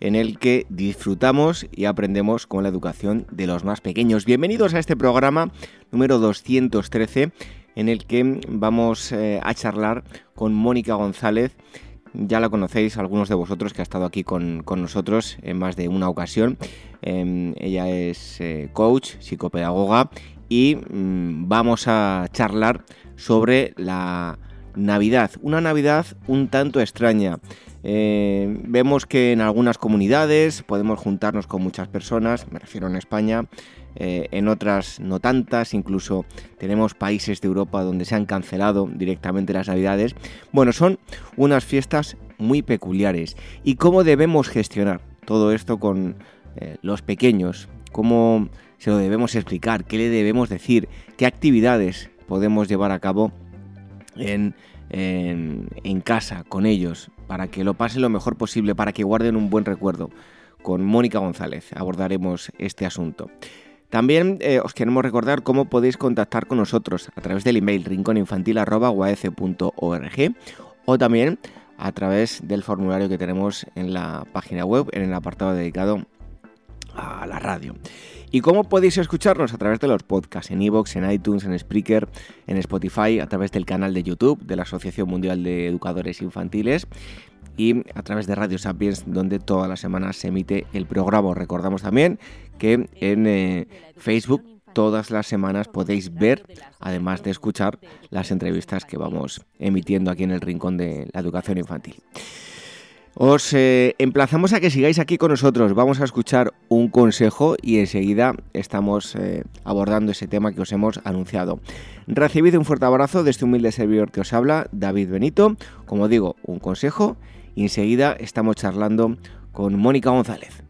en el que disfrutamos y aprendemos con la educación de los más pequeños. Bienvenidos a este programa número 213 en el que vamos eh, a charlar con Mónica González. Ya la conocéis algunos de vosotros que ha estado aquí con, nosotros en más de una ocasión. Em, ella es eh, coach, psicopedagoga y mm, vamos a charlar sobre la Navidad. Una Navidad un tanto extraña. Eh, vemos que en algunas comunidades podemos juntarnos con muchas personas, me refiero en España, eh, en otras no tantas, incluso tenemos países de Europa donde se han cancelado directamente las navidades. Bueno, son unas fiestas muy peculiares. ¿Y cómo debemos gestionar todo esto con eh, los pequeños? ¿Cómo se lo debemos explicar? ¿Qué le debemos decir? ¿Qué actividades podemos llevar a cabo en, en casa con ellos? Para que lo pasen lo mejor posible, para que guarden un buen recuerdo. Con Mónica González abordaremos este asunto. También eh, os queremos recordar cómo podéis contactar con nosotros a través del email rinconinfantil.org o también a través del formulario que tenemos en la página web, en el apartado dedicado a la radio. ¿Y cómo podéis escucharnos? A través de los podcasts, en iVoox, en iTunes, en Spreaker, en Spotify, a través del canal de YouTube de la Asociación Mundial de Educadores Infantiles y a través de Radio Sapiens, donde todas las semanas se emite el programa. Recordamos también que en eh, Facebook todas las semanas podéis ver, además de escuchar, las entrevistas que vamos emitiendo aquí en el Rincón de la Educación Infantil. Os eh, emplazamos a que sigáis aquí con nosotros. Vamos a escuchar un consejo y enseguida estamos eh, abordando ese tema que os hemos anunciado. Recibid un fuerte abrazo de este humilde servidor que os habla, David Benito. Como digo, un consejo y enseguida estamos charlando con Mónica González.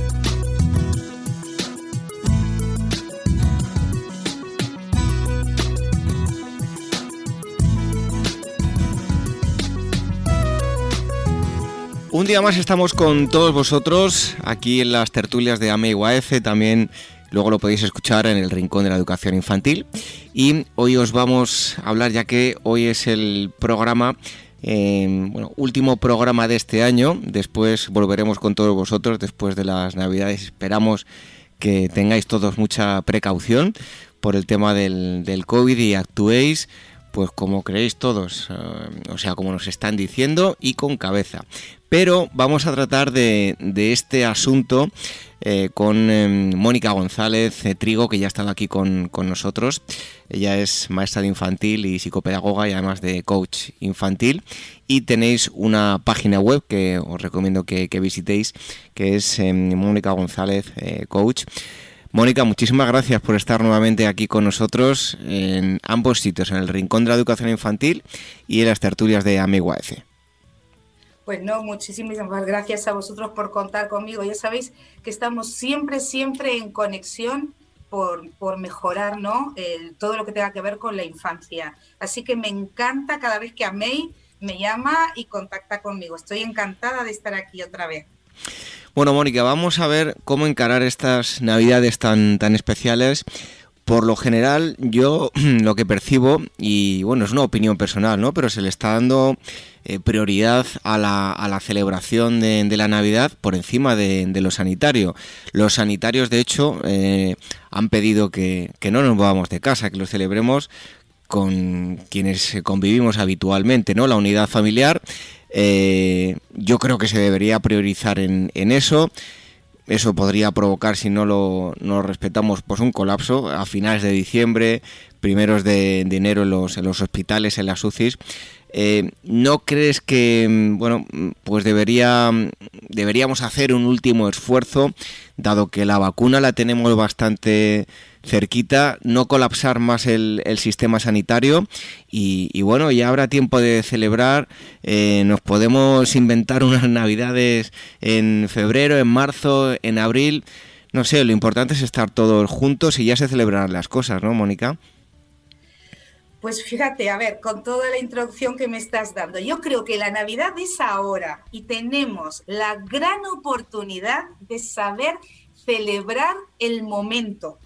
Un día más estamos con todos vosotros aquí en las tertulias de AME también Luego lo podéis escuchar en el Rincón de la Educación Infantil. Y hoy os vamos a hablar, ya que hoy es el programa, eh, bueno, último programa de este año. Después volveremos con todos vosotros después de las Navidades. Esperamos que tengáis todos mucha precaución por el tema del, del COVID y actuéis pues como creéis todos, eh, o sea, como nos están diciendo y con cabeza. Pero vamos a tratar de, este asunto eh, con em, Mónica González Trigo, que ya ha estado aquí con, nosotros. Ella es maestra de infantil y psicopedagoga y además de coach infantil. Y tenéis una página web que os recomiendo que, visitéis, que es Mónica González eh, Coach. Mónica, muchísimas gracias por estar nuevamente aquí con nosotros en ambos sitios, en el Rincón de la Educación Infantil y en las tertulias de Amigo AF. Pues no, muchísimas gracias a vosotros por contar conmigo. Ya sabéis que estamos siempre, siempre en conexión por, por mejorar ¿no? todo lo que tenga que ver con la infancia. Así que me encanta cada vez que Amei me llama y contacta conmigo. Estoy encantada de estar aquí otra vez. Bueno, Mónica, vamos a ver cómo encarar estas navidades tan, tan especiales. Por lo general, yo lo que percibo, y bueno, es una opinión personal, ¿no? Pero se le está dando eh, prioridad a la, a la celebración de, la Navidad por encima de, lo sanitario. Los sanitarios, de hecho, eh, han pedido que, que no nos vamos de casa, que lo celebremos con quienes convivimos habitualmente, ¿no? La unidad familiar eh, yo creo que se debería priorizar en, eso. Eso podría provocar, si no lo, respetamos, pues un colapso a finales de diciembre, primeros de, enero en los, en los, hospitales, en las UCIs. Eh, ¿No crees que, mm, bueno, pues debería, deberíamos hacer un último esfuerzo, dado que la vacuna la tenemos bastante cerquita, no colapsar más el, sistema sanitario y, bueno, ya habrá tiempo de celebrar, eh, nos podemos inventar unas navidades en febrero, en marzo, en abril, no sé, lo importante es estar todos juntos y ya se celebrarán las cosas, ¿no, Mónica? Pues fíjate, a ver, con toda la introducción que me estás dando, yo creo que la Navidad es ahora y tenemos la gran oportunidad de saber celebrar el momento,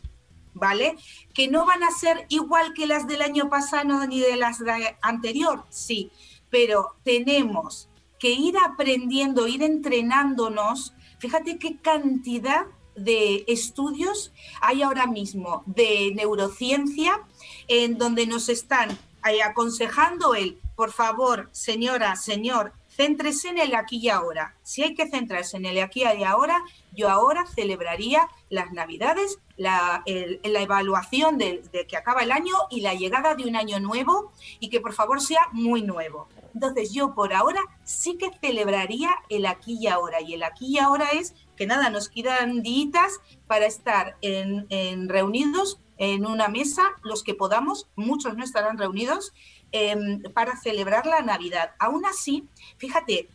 ¿vale? Que no van a ser igual que las del año pasado ni de las de anterior, sí, pero tenemos que ir aprendiendo, ir entrenándonos. Fíjate qué cantidad de estudios hay ahora mismo de neurociencia en donde nos están aconsejando el, por favor, señora, señor, céntrese en el aquí y ahora. Si hay que centrarse en el aquí y ahora, yo ahora celebraría las Navidades, la, evaluación de, que acaba el año y la llegada de un año nuevo y que por favor sea muy nuevo. Entonces yo por ahora sí que celebraría el aquí y ahora. Y el aquí y ahora es que nada, nos quedan días para estar en, en reunidos en una mesa, los que podamos, muchos no estarán reunidos, Em, para celebrar la Navidad. Aún así, fíjate,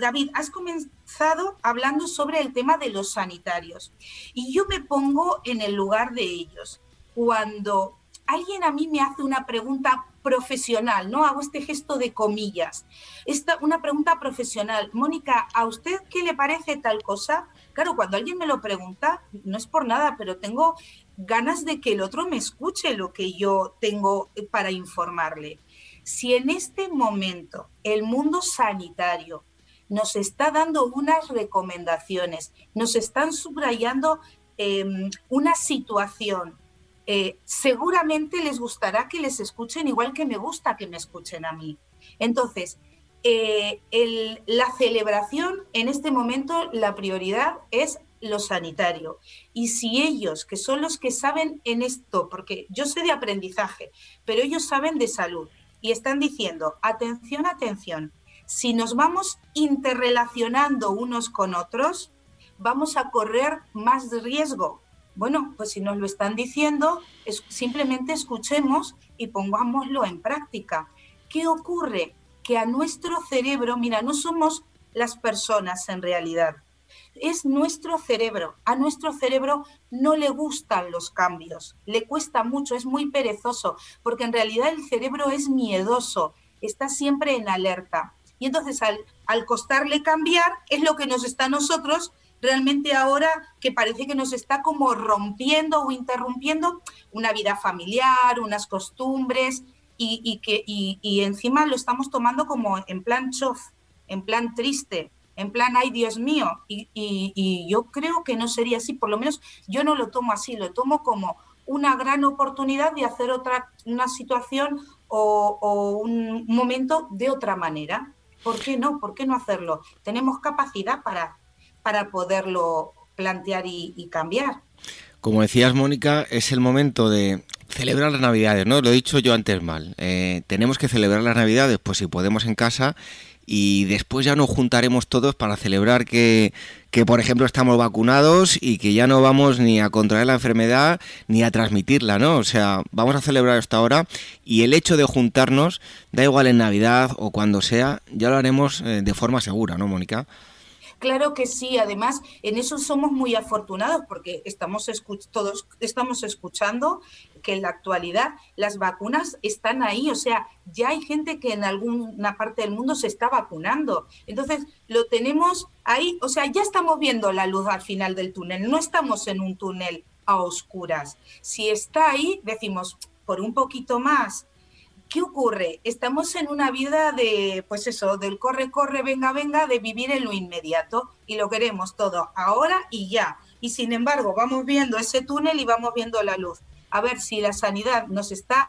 David, has comenzado hablando sobre el tema de los sanitarios y yo me pongo en el lugar de ellos. Cuando alguien a mí me hace una pregunta profesional, ¿no? Hago este gesto de comillas. Esta, una pregunta profesional. Mónica, ¿a usted qué le parece tal cosa? Claro, cuando alguien me lo pregunta, no es por nada, pero tengo ganas de que el otro me escuche lo que yo tengo para informarle. Si en este momento el mundo sanitario nos está dando unas recomendaciones, nos están subrayando em, una situación, eh, seguramente les gustará que les escuchen igual que me gusta que me escuchen a mí. Entonces, eh, la celebración en este momento, la prioridad es lo sanitario. Y si ellos, que son los que saben en esto, porque yo sé de aprendizaje, pero ellos saben de salud, y están diciendo, atención, atención, si nos vamos interrelacionando unos con otros, vamos a correr más riesgo. Bueno, pues si nos lo están diciendo, simplemente escuchemos y pongámoslo en práctica. ¿Qué ocurre? Que a nuestro cerebro, mira, no somos las personas en realidad, es nuestro cerebro. A nuestro cerebro no le gustan los cambios, le cuesta mucho, es muy perezoso, porque en realidad el cerebro es miedoso, está siempre en alerta. Y entonces al, al costarle cambiar es lo que nos está a nosotros realmente ahora que parece que nos está como rompiendo o interrumpiendo una vida familiar, unas costumbres y, que, y, encima lo estamos tomando como en plan chof, en plan triste en plan, ay Dios mío, y, yo creo que no sería así, por lo menos yo no lo tomo así, lo tomo como una gran oportunidad de hacer otra, una situación o, un momento de otra manera. ¿Por qué no? ¿Por qué no hacerlo? Tenemos capacidad para, para poderlo plantear y, cambiar. Como decías, Mónica, es el momento de celebrar las Navidades, ¿no? Lo he dicho yo antes mal. Eh, tenemos que celebrar las Navidades, pues si podemos en casa y después ya nos juntaremos todos para celebrar que, por ejemplo, estamos vacunados y que ya no vamos ni a contraer la enfermedad ni a transmitirla, ¿no? O sea, vamos a celebrar esta hora y el hecho de juntarnos, da igual en Navidad o cuando sea, ya lo haremos eh, de forma segura, ¿no, Mónica? Claro que sí, además en eso somos muy afortunados porque estamos todos estamos escuchando que en la actualidad las vacunas están ahí, o sea, ya hay gente que en alguna parte del mundo se está vacunando. Entonces, lo tenemos ahí, o sea, ya estamos viendo la luz al final del túnel, no estamos en un túnel a oscuras. Si está ahí, decimos, por un poquito más, ¿qué ocurre? Estamos en una vida de, pues eso, del corre, corre, venga, venga, de vivir en lo inmediato y lo queremos todo ahora y ya. Y sin embargo, vamos viendo ese túnel y vamos viendo la luz. A ver si la sanidad nos está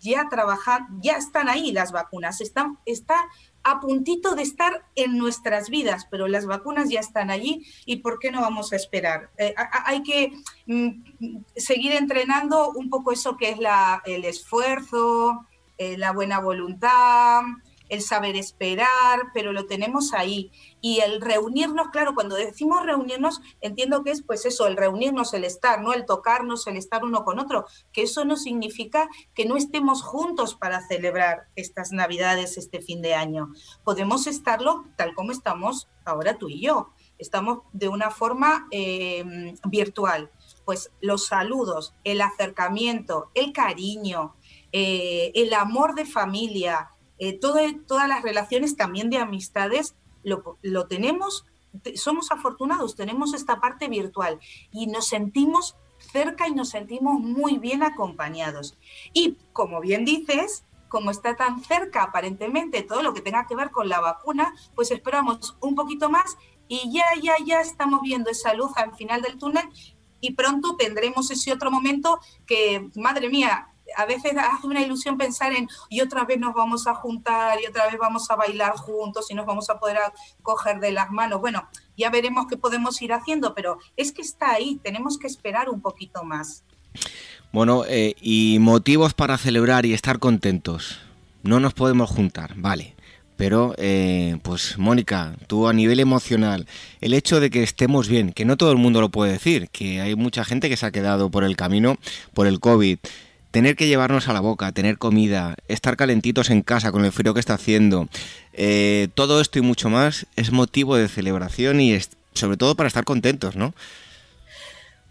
ya trabajando, ya están ahí las vacunas, está a puntito de estar en nuestras vidas, pero las vacunas ya están allí y ¿por qué no vamos a esperar? Eh, hay que mm, seguir entrenando un poco eso que es la, el esfuerzo, eh, la buena voluntad, el saber esperar, pero lo tenemos ahí. Y el reunirnos, claro, cuando decimos reunirnos, entiendo que es pues eso, el reunirnos, el estar, ¿no? El tocarnos, el estar uno con otro, que eso no significa que no estemos juntos para celebrar estas Navidades, este fin de año. Podemos estarlo tal como estamos ahora tú y yo. Estamos de una forma eh, virtual. Pues los saludos, el acercamiento, el cariño, eh, el amor de familia, eh, todas las relaciones también de amistades, lo, lo tenemos, somos afortunados, tenemos esta parte virtual y nos sentimos cerca y nos sentimos muy bien acompañados. Y como bien dices, como está tan cerca aparentemente todo lo que tenga que ver con la vacuna, pues esperamos un poquito más y ya, ya, ya estamos viendo esa luz al final del túnel y pronto tendremos ese otro momento que, madre mía, a veces hace una ilusión pensar en y otra vez nos vamos a juntar y otra vez vamos a bailar juntos y nos vamos a poder coger de las manos. Bueno, ya veremos qué podemos ir haciendo, pero es que está ahí, tenemos que esperar un poquito más. Bueno, eh, y motivos para celebrar y estar contentos. No nos podemos juntar, vale. Pero, eh, pues Mónica, tú a nivel emocional, el hecho de que estemos bien, que no todo el mundo lo puede decir, que hay mucha gente que se ha quedado por el camino por el COVID, tener que llevarnos a la boca, tener comida, estar calentitos en casa con el frío que está haciendo, eh, todo esto y mucho más es motivo de celebración y es, sobre todo para estar contentos, ¿no?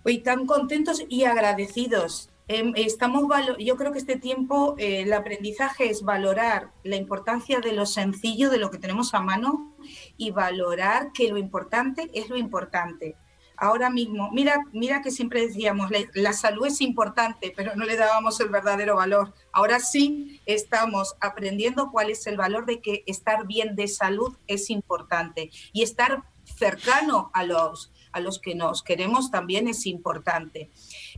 Hoy tan contentos y agradecidos. Em, estamos yo creo que este tiempo eh, el aprendizaje es valorar la importancia de lo sencillo, de lo que tenemos a mano y valorar que lo importante es lo importante ahora mismo, mira, mira que siempre decíamos, la, salud es importante, pero no le dábamos el verdadero valor. Ahora sí estamos aprendiendo cuál es el valor de que estar bien de salud es importante y estar cercano a los, a los que nos queremos también es importante.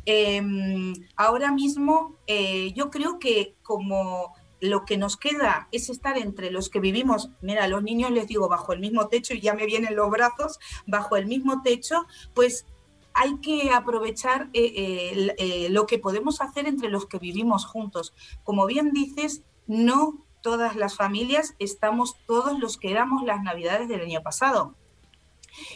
Em, ahora mismo eh, yo creo que como lo que nos queda es estar entre los que vivimos, mira, los niños les digo bajo el mismo techo y ya me vienen los brazos, bajo el mismo techo, pues hay que aprovechar eh, eh, eh, lo que podemos hacer entre los que vivimos juntos. Como bien dices, no todas las familias estamos todos los que éramos las navidades del año pasado.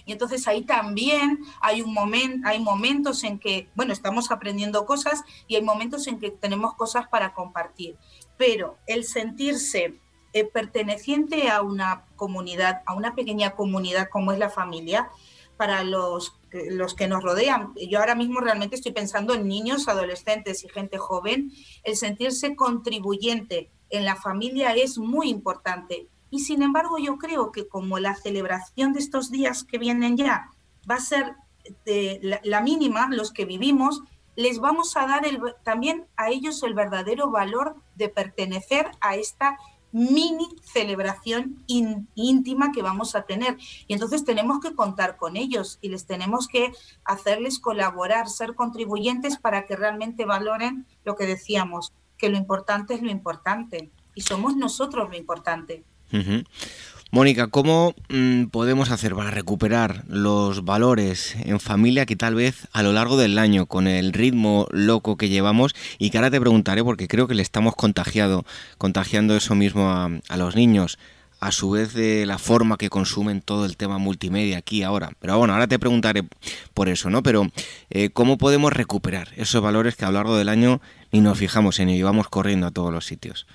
Y entonces ahí también hay un momento, hay momentos en que, bueno, estamos aprendiendo cosas y hay momentos en que tenemos cosas para compartir pero el sentirse eh, perteneciente a una comunidad, a una pequeña comunidad como es la familia, para los, los que nos rodean. Yo ahora mismo realmente estoy pensando en niños, adolescentes y gente joven. El sentirse contribuyente en la familia es muy importante. Y sin embargo, yo creo que como la celebración de estos días que vienen ya va a ser de la mínima, los que vivimos, les vamos a dar también a ellos el verdadero valor de pertenecer a esta mini celebración íntima que vamos a tener. Y entonces tenemos que contar con ellos y les tenemos que hacerles colaborar, ser contribuyentes para que realmente valoren lo que decíamos, que lo importante es lo importante y somos nosotros lo importante. Mónica, ¿cómo mm, podemos hacer para recuperar los valores en familia que tal vez a lo largo del año, con el ritmo loco que llevamos, y que ahora te preguntaré porque creo que le estamos contagiado, contagiando eso mismo a, los niños, a su vez de la forma que consumen todo el tema multimedia aquí ahora. Pero bueno, ahora te preguntaré por eso, ¿no? Pero eh, ¿cómo podemos recuperar esos valores que a lo largo del año ni nos fijamos en ello y corriendo a todos los sitios?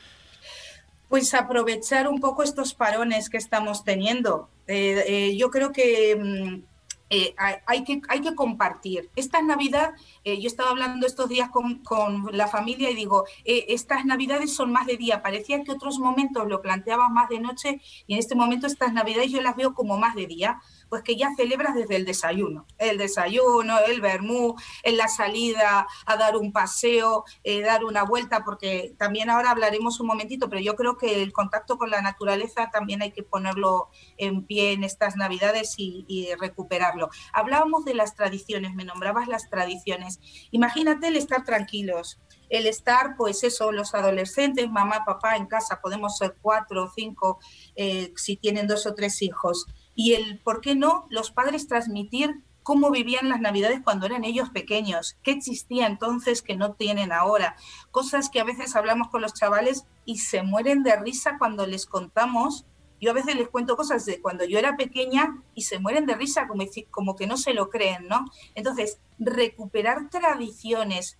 Pues aprovechar un poco estos parones que estamos teniendo. Eh, eh, yo creo que mm, eh, hay, que, hay que compartir. Esta Navidad, yo estaba hablando estos días con, la familia y digo, estas Navidades son más de día. Parecía que otros momentos lo planteaban más de noche y en este momento estas Navidades yo las veo como más de día pues que ya celebras desde el desayuno. El desayuno, el vermú, en la salida a dar un paseo, eh, dar una vuelta, porque también ahora hablaremos un momentito, pero yo creo que el contacto con la naturaleza también hay que ponerlo en pie en estas navidades y, recuperarlo. Hablábamos de las tradiciones, me nombrabas las tradiciones. Imagínate el estar tranquilos, el estar, pues eso, los adolescentes, mamá, papá en casa, podemos ser cuatro o cinco eh, si tienen dos o tres hijos y el, ¿por qué no?, los padres transmitir cómo vivían las navidades cuando eran ellos pequeños, qué existía entonces que no tienen ahora, cosas que a veces hablamos con los chavales y se mueren de risa cuando les contamos. Yo a veces les cuento cosas de cuando yo era pequeña y se mueren de risa como, como que no se lo creen, ¿no? Entonces, recuperar tradiciones,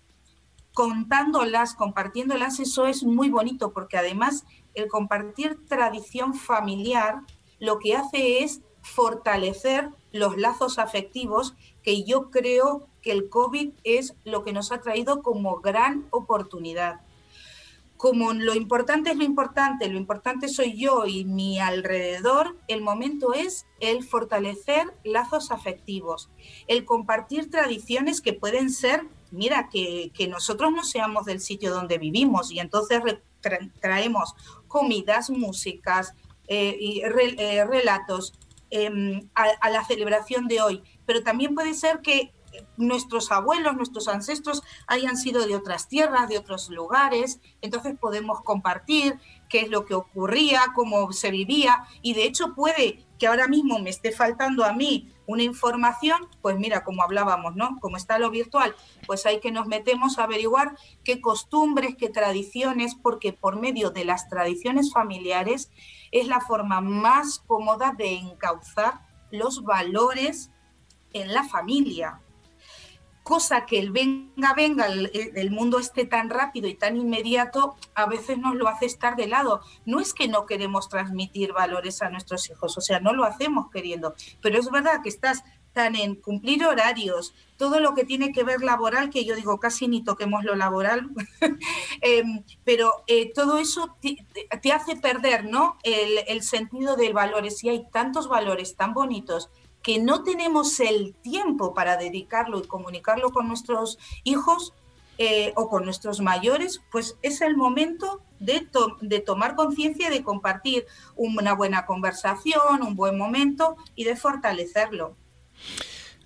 contándolas, compartiéndolas, eso es muy bonito porque además el compartir tradición familiar lo que hace es fortalecer los lazos afectivos que yo creo que el COVID es lo que nos ha traído como gran oportunidad. Como lo importante es lo importante, lo importante soy yo y mi alrededor, el momento es el fortalecer lazos afectivos, el compartir tradiciones que pueden ser, mira, que, nosotros no seamos del sitio donde vivimos y entonces traemos comidas, músicas, eh, y eh, relatos em, a, la celebración de hoy, pero también puede ser que nuestros abuelos, nuestros ancestros hayan sido de otras tierras, de otros lugares, entonces podemos compartir qué es lo que ocurría, cómo se vivía, y de hecho puede que ahora mismo me esté faltando a mí una información, pues mira, como hablábamos, ¿no? Como está lo virtual, pues hay que nos metemos a averiguar qué costumbres, qué tradiciones, porque por medio de las tradiciones familiares es la forma más cómoda de encauzar los valores en la familia. Cosa que el venga, venga, el, mundo esté tan rápido y tan inmediato, a veces nos lo hace estar de lado. No es que no queremos transmitir valores a nuestros hijos, o sea, no lo hacemos queriendo, pero es verdad que estás tan en cumplir horarios, todo lo que tiene que ver laboral, que yo digo casi ni toquemos lo laboral, em, pero eh, todo eso te, hace perder ¿no? El, el, sentido de valores y hay tantos valores tan bonitos que no tenemos el tiempo para dedicarlo y comunicarlo con nuestros hijos eh, o con nuestros mayores, pues es el momento de, de tomar conciencia y de compartir una buena conversación, un buen momento y de fortalecerlo.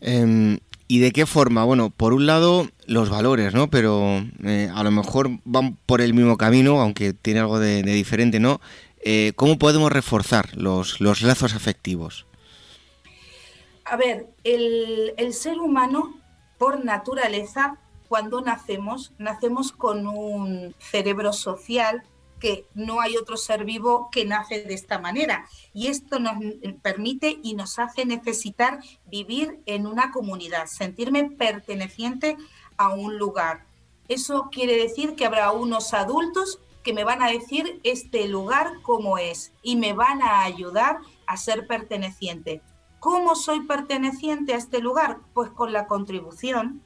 Em, ¿Y de qué forma? Bueno, por un lado los valores, ¿no? Pero eh, a lo mejor van por el mismo camino, aunque tiene algo de, diferente, ¿no? Eh, ¿Cómo podemos reforzar los, los, lazos afectivos? A ver, el, ser humano, por naturaleza, cuando nacemos, nacemos con un cerebro social que no hay otro ser vivo que nace de esta manera. Y esto nos permite y nos hace necesitar vivir en una comunidad, sentirme perteneciente a un lugar. Eso quiere decir que habrá unos adultos que me van a decir este lugar cómo es y me van a ayudar a ser perteneciente. ¿Cómo soy perteneciente a este lugar? Pues con la contribución,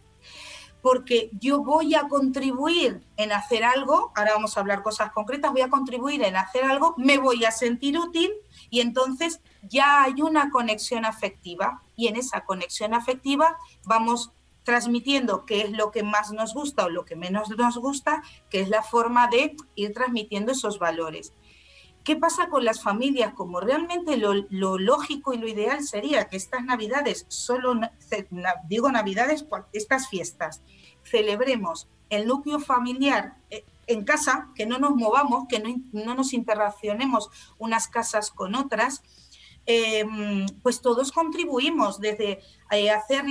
porque yo voy a contribuir en hacer algo, ahora vamos a hablar cosas concretas, voy a contribuir en hacer algo, me voy a sentir útil y entonces ya hay una conexión afectiva y en esa conexión afectiva vamos transmitiendo qué es lo que más nos gusta o lo que menos nos gusta, que es la forma de ir transmitiendo esos valores. ¿Qué pasa con las familias? Como realmente lo, lógico y lo ideal sería que estas navidades, solo digo navidades, estas fiestas, celebremos el núcleo familiar eh, en casa, que no nos movamos, que no, no nos interaccionemos unas casas con otras, Em, pues todos contribuimos desde eh, hacer,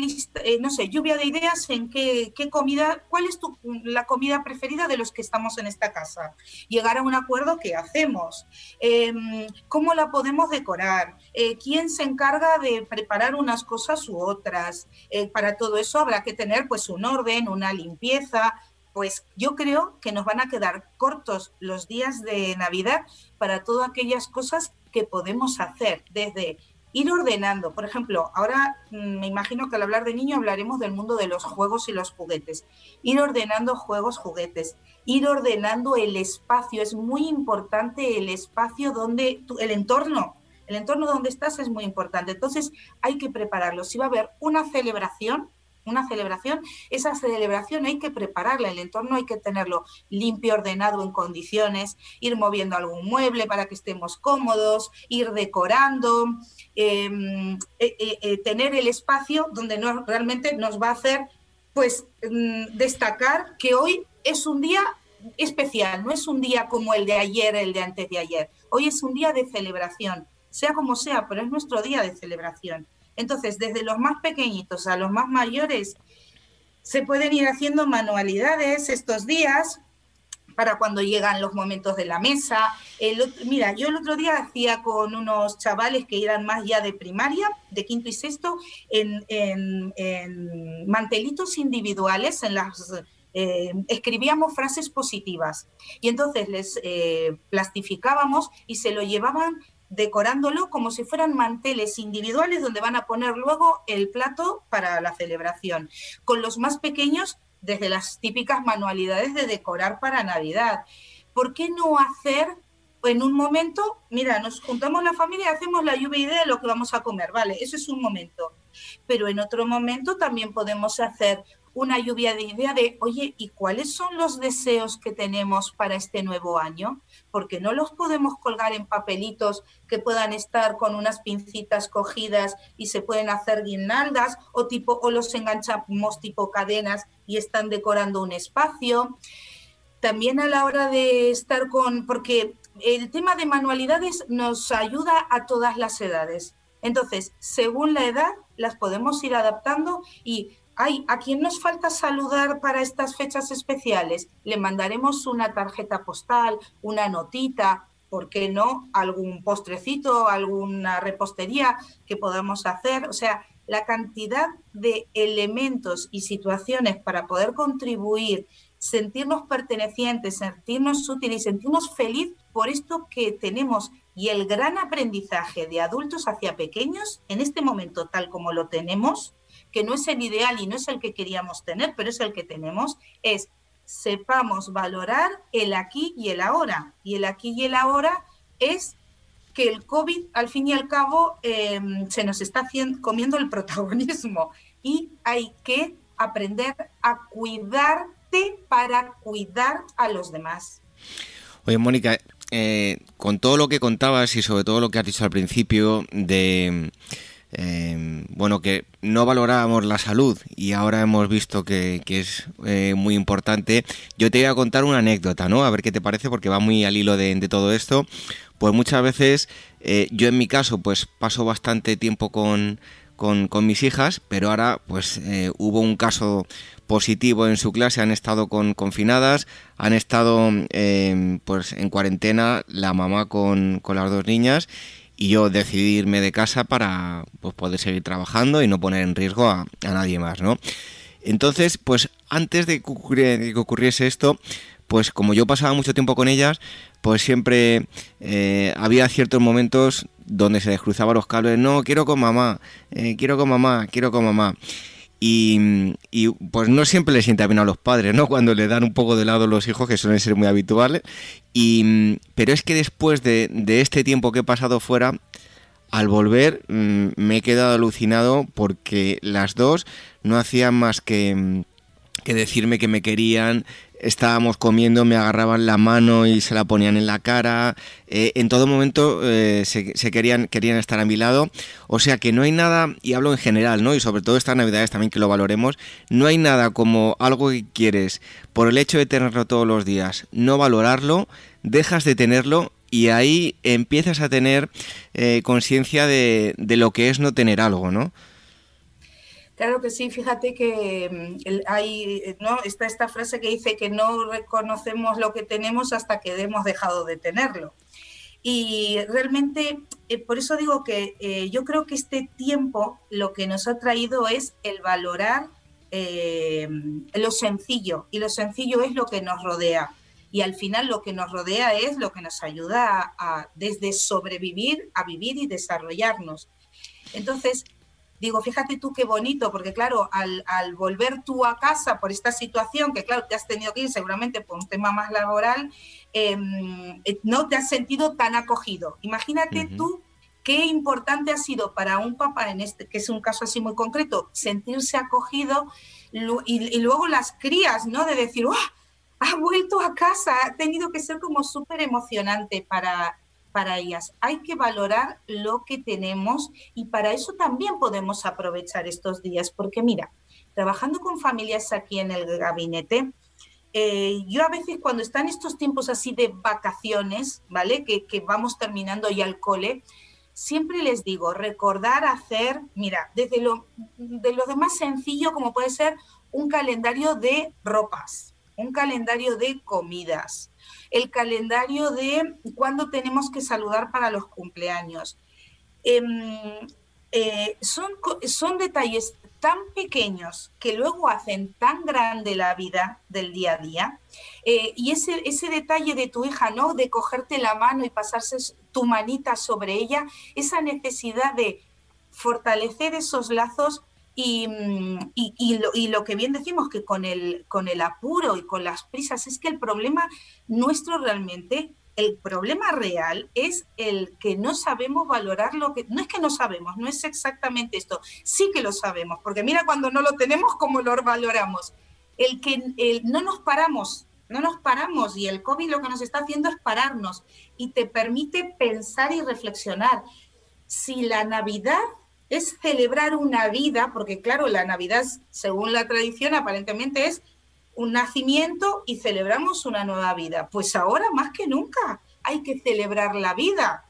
eh, no sé, lluvia de ideas en qué, comida, cuál es tu, la comida preferida de los que estamos en esta casa. Llegar a un acuerdo, ¿qué hacemos? Em, ¿Cómo la podemos decorar? Eh, ¿Quién se encarga de preparar unas cosas u otras? para todo eso habrá que tener pues un orden, una limpieza, pues yo creo que nos van a quedar cortos los días de Navidad para todas aquellas cosas podemos hacer desde ir ordenando. Por ejemplo, ahora mm, me imagino que al hablar de niño hablaremos del mundo de los juegos y los juguetes. Ir ordenando juegos, juguetes, ir ordenando el espacio. Es muy importante el espacio donde, el entorno, el entorno donde estás es muy importante. Entonces hay que prepararlo. Si va a haber una celebración, una celebración, esa celebración hay que prepararla, el entorno hay que tenerlo limpio, ordenado, en condiciones, ir moviendo algún mueble para que estemos cómodos, ir decorando, em, eh, eh, eh, tener el espacio donde realmente nos va a hacer pues mm, destacar que hoy es un día especial, no es un día como el de ayer, el de antes de ayer. Hoy es un día de celebración, sea como sea, pero es nuestro día de celebración. Entonces, desde los más pequeñitos a los más mayores, se pueden ir haciendo manualidades estos días para cuando llegan los momentos de la mesa. mira, yo el otro día hacía con unos chavales que eran más ya de primaria, de quinto y sexto, en, mantelitos individuales, en las eh, escribíamos frases positivas y entonces les eh, plastificábamos y se lo llevaban decorándolo como si fueran manteles individuales donde van a poner luego el plato para la celebración. Con los más pequeños, desde las típicas manualidades de decorar para Navidad. ¿Por qué no hacer en un momento, mira, nos juntamos la familia hacemos la lluvia idea de lo que vamos a comer, vale, eso es un momento. Pero en otro momento también podemos hacer una lluvia de idea de, oye, ¿y cuáles son los deseos que tenemos para este nuevo año? Porque no los podemos colgar en papelitos que puedan estar con unas pincitas cogidas y se pueden hacer guirnaldas o tipo o los enganchamos tipo cadenas y están decorando un espacio. También a la hora de estar con porque el tema de manualidades nos ayuda a todas las edades. Entonces, según la edad, las podemos ir adaptando y ay, ¿a quién nos falta saludar para estas fechas especiales? Le mandaremos una tarjeta postal, una notita, ¿por qué no? Algún postrecito, alguna repostería que podamos hacer. O sea, la cantidad de elementos y situaciones para poder contribuir, sentirnos pertenecientes, sentirnos útiles y sentirnos feliz por esto que tenemos y el gran aprendizaje de adultos hacia pequeños en este momento tal como lo tenemos que no es el ideal y no es el que queríamos tener, pero es el que tenemos, es sepamos valorar el aquí y el ahora. Y el aquí y el ahora es que el COVID, al fin y al cabo, em, se nos está haciendo, comiendo el protagonismo y hay que aprender a cuidarte para cuidar a los demás. Oye, Mónica, eh, con todo lo que contabas y sobre todo lo que has dicho al principio de Em, bueno, que no valorábamos la salud y ahora hemos visto que, es eh, muy importante. Yo te voy a contar una anécdota, ¿no? A ver qué te parece, porque va muy al hilo de, todo esto. Pues muchas veces, eh, yo en mi caso, pues paso bastante tiempo con, con, mis hijas, pero ahora pues eh, hubo un caso positivo en su clase, han estado con, confinadas, han estado em, pues en cuarentena la mamá con, con las dos niñas y yo decidí irme de casa para pues, poder seguir trabajando y no poner en riesgo a, nadie más, ¿no? Entonces, pues antes de que, ocurriese esto, pues como yo pasaba mucho tiempo con ellas, pues siempre eh, había ciertos momentos donde se descruzaban los cables, no, quiero con mamá, eh, quiero con mamá, quiero con mamá. Y, pues no siempre le sienta bien a los padres, ¿no? Cuando le dan un poco de lado los hijos, que suelen ser muy habituales. Y, pero es que después de, este tiempo que he pasado fuera, al volver mm, me he quedado alucinado porque las dos no hacían más que, que decirme que me querían, estábamos comiendo, me agarraban la mano y se la ponían en la cara. Eh, en todo momento eh, se, querían, querían estar a mi lado. O sea que no hay nada, y hablo en general, ¿no? Y sobre todo estas navidades también que lo valoremos, no hay nada como algo que quieres por el hecho de tenerlo todos los días, no valorarlo, dejas de tenerlo y ahí empiezas a tener eh, conciencia de, de lo que es no tener algo, ¿no? Claro que sí, fíjate que mm, hay, ¿no? está esta frase que dice que no reconocemos lo que tenemos hasta que hemos dejado de tenerlo. Y realmente, eh, por eso digo que eh, yo creo que este tiempo lo que nos ha traído es el valorar eh, lo sencillo, y lo sencillo es lo que nos rodea. Y al final lo que nos rodea es lo que nos ayuda a desde sobrevivir a vivir y desarrollarnos. Entonces, digo, fíjate tú qué bonito, porque claro, al, volver tú a casa por esta situación, que claro, te has tenido que ir seguramente por un tema más laboral, em, eh, no te has sentido tan acogido. Imagínate tú qué importante ha sido para un papá, en este, que es un caso así muy concreto, sentirse acogido y, luego las crías, ¿no? De decir, Ha vuelto a casa, ha tenido que ser como súper emocionante para, para ellas. Hay que valorar lo que tenemos y para eso también podemos aprovechar estos días, porque mira, trabajando con familias aquí en el gabinete, eh, yo a veces cuando están estos tiempos así de vacaciones, ¿vale? Que, vamos terminando ya el cole, siempre les digo, recordar hacer, mira, desde lo, de lo más sencillo como puede ser un calendario de ropas, un calendario de comidas, el calendario de cuándo tenemos que saludar para los cumpleaños. Em, eh, son, son detalles tan pequeños que luego hacen tan grande la vida del día a día. Eh, y ese, ese detalle de tu hija, ¿no? De cogerte la mano y pasarse tu manita sobre ella, esa necesidad de fortalecer esos lazos Mm, y, lo, que bien decimos que con el, con el apuro y con las prisas es que el problema nuestro realmente, el problema real es el que no sabemos valorar lo que, no es que no sabemos, no es exactamente esto, sí que lo sabemos, porque mira cuando no lo tenemos, cómo lo valoramos. El que no nos paramos, no nos paramos y el COVID lo que nos está haciendo es pararnos y te permite pensar y reflexionar. Si la Navidad es celebrar una vida, porque claro, la Navidad, según la tradición, aparentemente es un nacimiento y celebramos una nueva vida. Pues ahora más que nunca hay que celebrar la vida,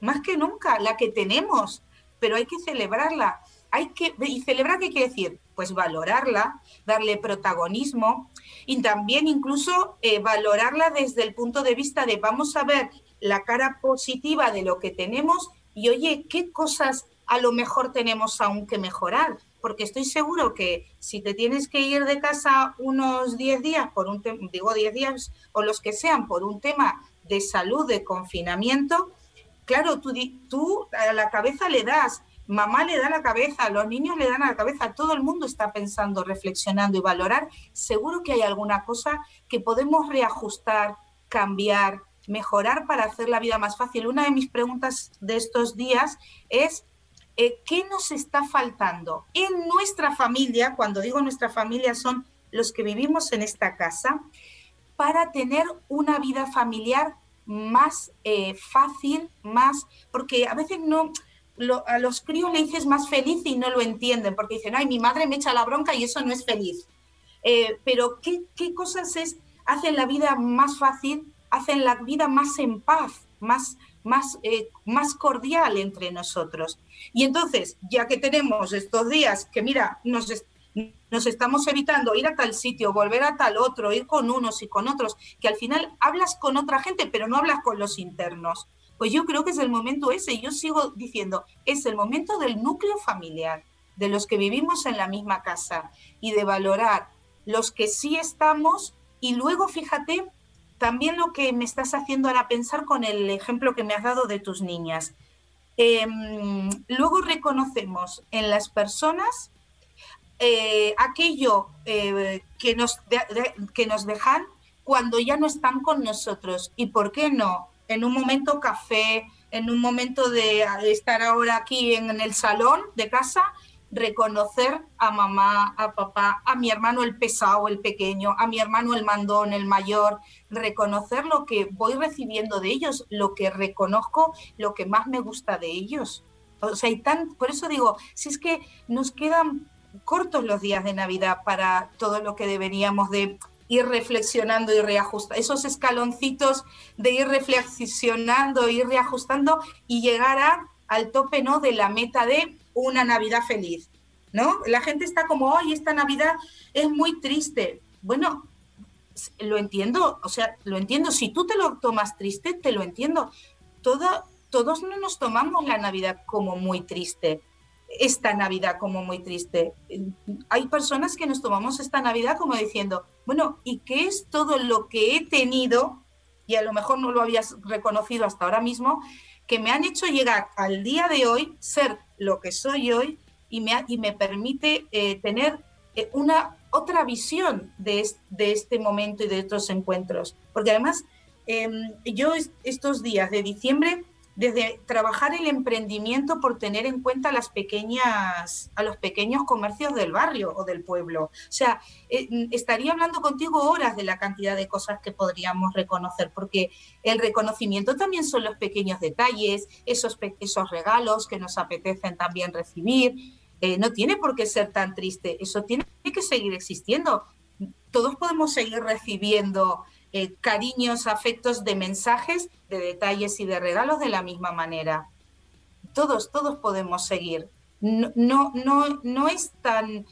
más que nunca, la que tenemos, pero hay que celebrarla. Hay que, ¿Y celebrar qué quiere decir? Pues valorarla, darle protagonismo y también incluso eh, valorarla desde el punto de vista de vamos a ver la cara positiva de lo que tenemos y oye, qué cosas a lo mejor tenemos aún que mejorar, porque estoy seguro que si te tienes que ir de casa unos 10 días, por un digo 10 días o los que sean, por un tema de salud, de confinamiento, claro, tú, tú a la cabeza le das, mamá le da la cabeza, los niños le dan a la cabeza, todo el mundo está pensando, reflexionando y valorar, seguro que hay alguna cosa que podemos reajustar, cambiar, mejorar para hacer la vida más fácil. Una de mis preguntas de estos días es eh, ¿qué nos está faltando en nuestra familia? Cuando digo nuestra familia son los que vivimos en esta casa, para tener una vida familiar más eh, fácil, más, porque a veces no, a los críos le dices más feliz y no lo entienden, porque dicen, ay, mi madre me echa la bronca y eso no es feliz. Eh, pero ¿qué, ¿qué, cosas es, hacen la vida más fácil, hacen la vida más en paz, más, más, eh, más cordial entre nosotros. Y entonces, ya que tenemos estos días que, mira, nos, nos estamos evitando ir a tal sitio, volver a tal otro, ir con unos y con otros, que al final hablas con otra gente, pero no hablas con los internos. Pues yo creo que es el momento ese, yo sigo diciendo, es el momento del núcleo familiar, de los que vivimos en la misma casa y de valorar los que sí estamos y luego fíjate también lo que me estás haciendo ahora pensar con el ejemplo que me has dado de tus niñas. Em, luego reconocemos en las personas eh, aquello eh, que, nos que nos dejan cuando ya no están con nosotros. ¿Y por qué no? En un momento café, en un momento de estar ahora aquí en el salón de casa, reconocer a mamá, a papá, a mi hermano el pesado, el pequeño, a mi hermano el mandón, el mayor, reconocer lo que voy recibiendo de ellos, lo que reconozco, lo que más me gusta de ellos. O sea, y tan, por eso digo, si es que nos quedan cortos los días de Navidad para todo lo que deberíamos de ir reflexionando y reajustando, esos escaloncitos de ir reflexionando, ir reajustando y llegar a, al tope ¿no? de la meta de una Navidad feliz. ¿no? La gente está como, hoy esta Navidad es muy triste. Bueno, lo entiendo, o sea, lo entiendo. Si tú te lo tomas triste, te lo entiendo. todos no nos tomamos la Navidad como muy triste esta Navidad como muy triste. Hay personas que nos tomamos esta Navidad como diciendo, bueno, ¿y qué es todo lo que he tenido? Y a lo mejor no lo habías reconocido hasta ahora mismo, que me han hecho llegar al día de hoy, ser lo que soy hoy y me, y me permite eh, tener eh, una otra visión de, de, este momento y de estos encuentros. Porque además, em, yo estos días de diciembre desde trabajar el emprendimiento por tener en cuenta las pequeñas, a los pequeños comercios del barrio o del pueblo. O sea, eh, estaría hablando contigo horas de la cantidad de cosas que podríamos reconocer, porque el reconocimiento también son los pequeños detalles, esos, esos regalos que nos apetecen también recibir. Eh, no tiene por qué ser tan triste, eso tiene que seguir existiendo. Todos podemos seguir recibiendo eh, cariños, afectos de mensajes, de detalles y de regalos de la misma manera. Todos, todos podemos seguir. No, no, no, es tan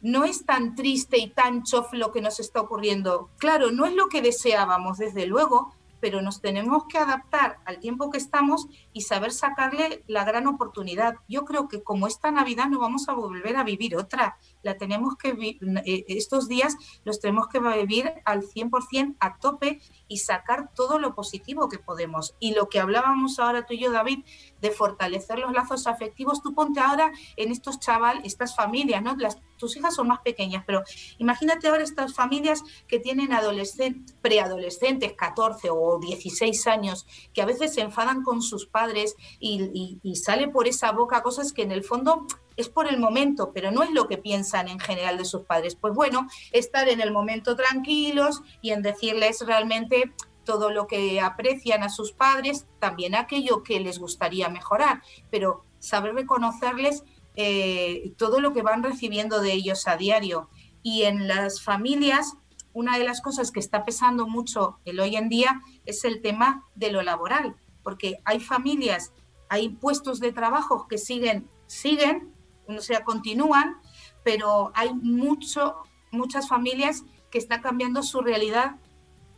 no es tan triste y tan chof lo que nos está ocurriendo. Claro, no es lo que deseábamos, desde luego, pero nos tenemos que adaptar al tiempo que estamos y saber sacarle la gran oportunidad. Yo creo que como esta Navidad no vamos a volver a vivir otra, la tenemos que eh, estos días los tenemos que vivir al 100% a tope y sacar todo lo positivo que podemos. Y lo que hablábamos ahora tú y yo, David, de fortalecer los lazos afectivos, tú ponte ahora en estos chaval, estas familias, ¿no? Tus hijas son más pequeñas, pero imagínate ahora estas familias que tienen adolescentes, preadolescentes, 14 o 16 años, que a veces se enfadan con sus padres y, y sale por esa boca cosas que en el fondo es por el momento, pero no es lo que piensan en general de sus padres. Pues bueno, estar en el momento tranquilos y en decirles realmente todo lo que aprecian a sus padres, también aquello que les gustaría mejorar, pero saber reconocerles eh, todo lo que van recibiendo de ellos a diario. Y en las familias, una de las cosas que está pesando mucho el hoy en día es el tema de lo laboral, porque hay familias, hay puestos de trabajo que siguen, siguen, o sea, continúan, pero hay mucho, muchas familias que están cambiando su realidad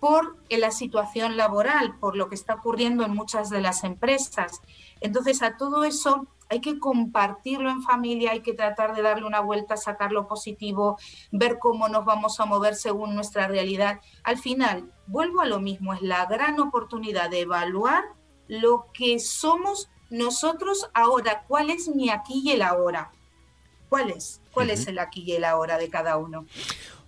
por la situación laboral, por lo que está ocurriendo en muchas de las empresas. Entonces, a todo eso hay que compartirlo en familia, hay que tratar de darle una vuelta, sacar lo positivo, ver cómo nos vamos a mover según nuestra realidad. Al final, vuelvo a lo mismo, es la gran oportunidad de evaluar lo que somos nosotros ahora, cuál es mi aquí y el ahora. ¿Cuál es? ¿Cuál es el aquí y el ahora de cada uno?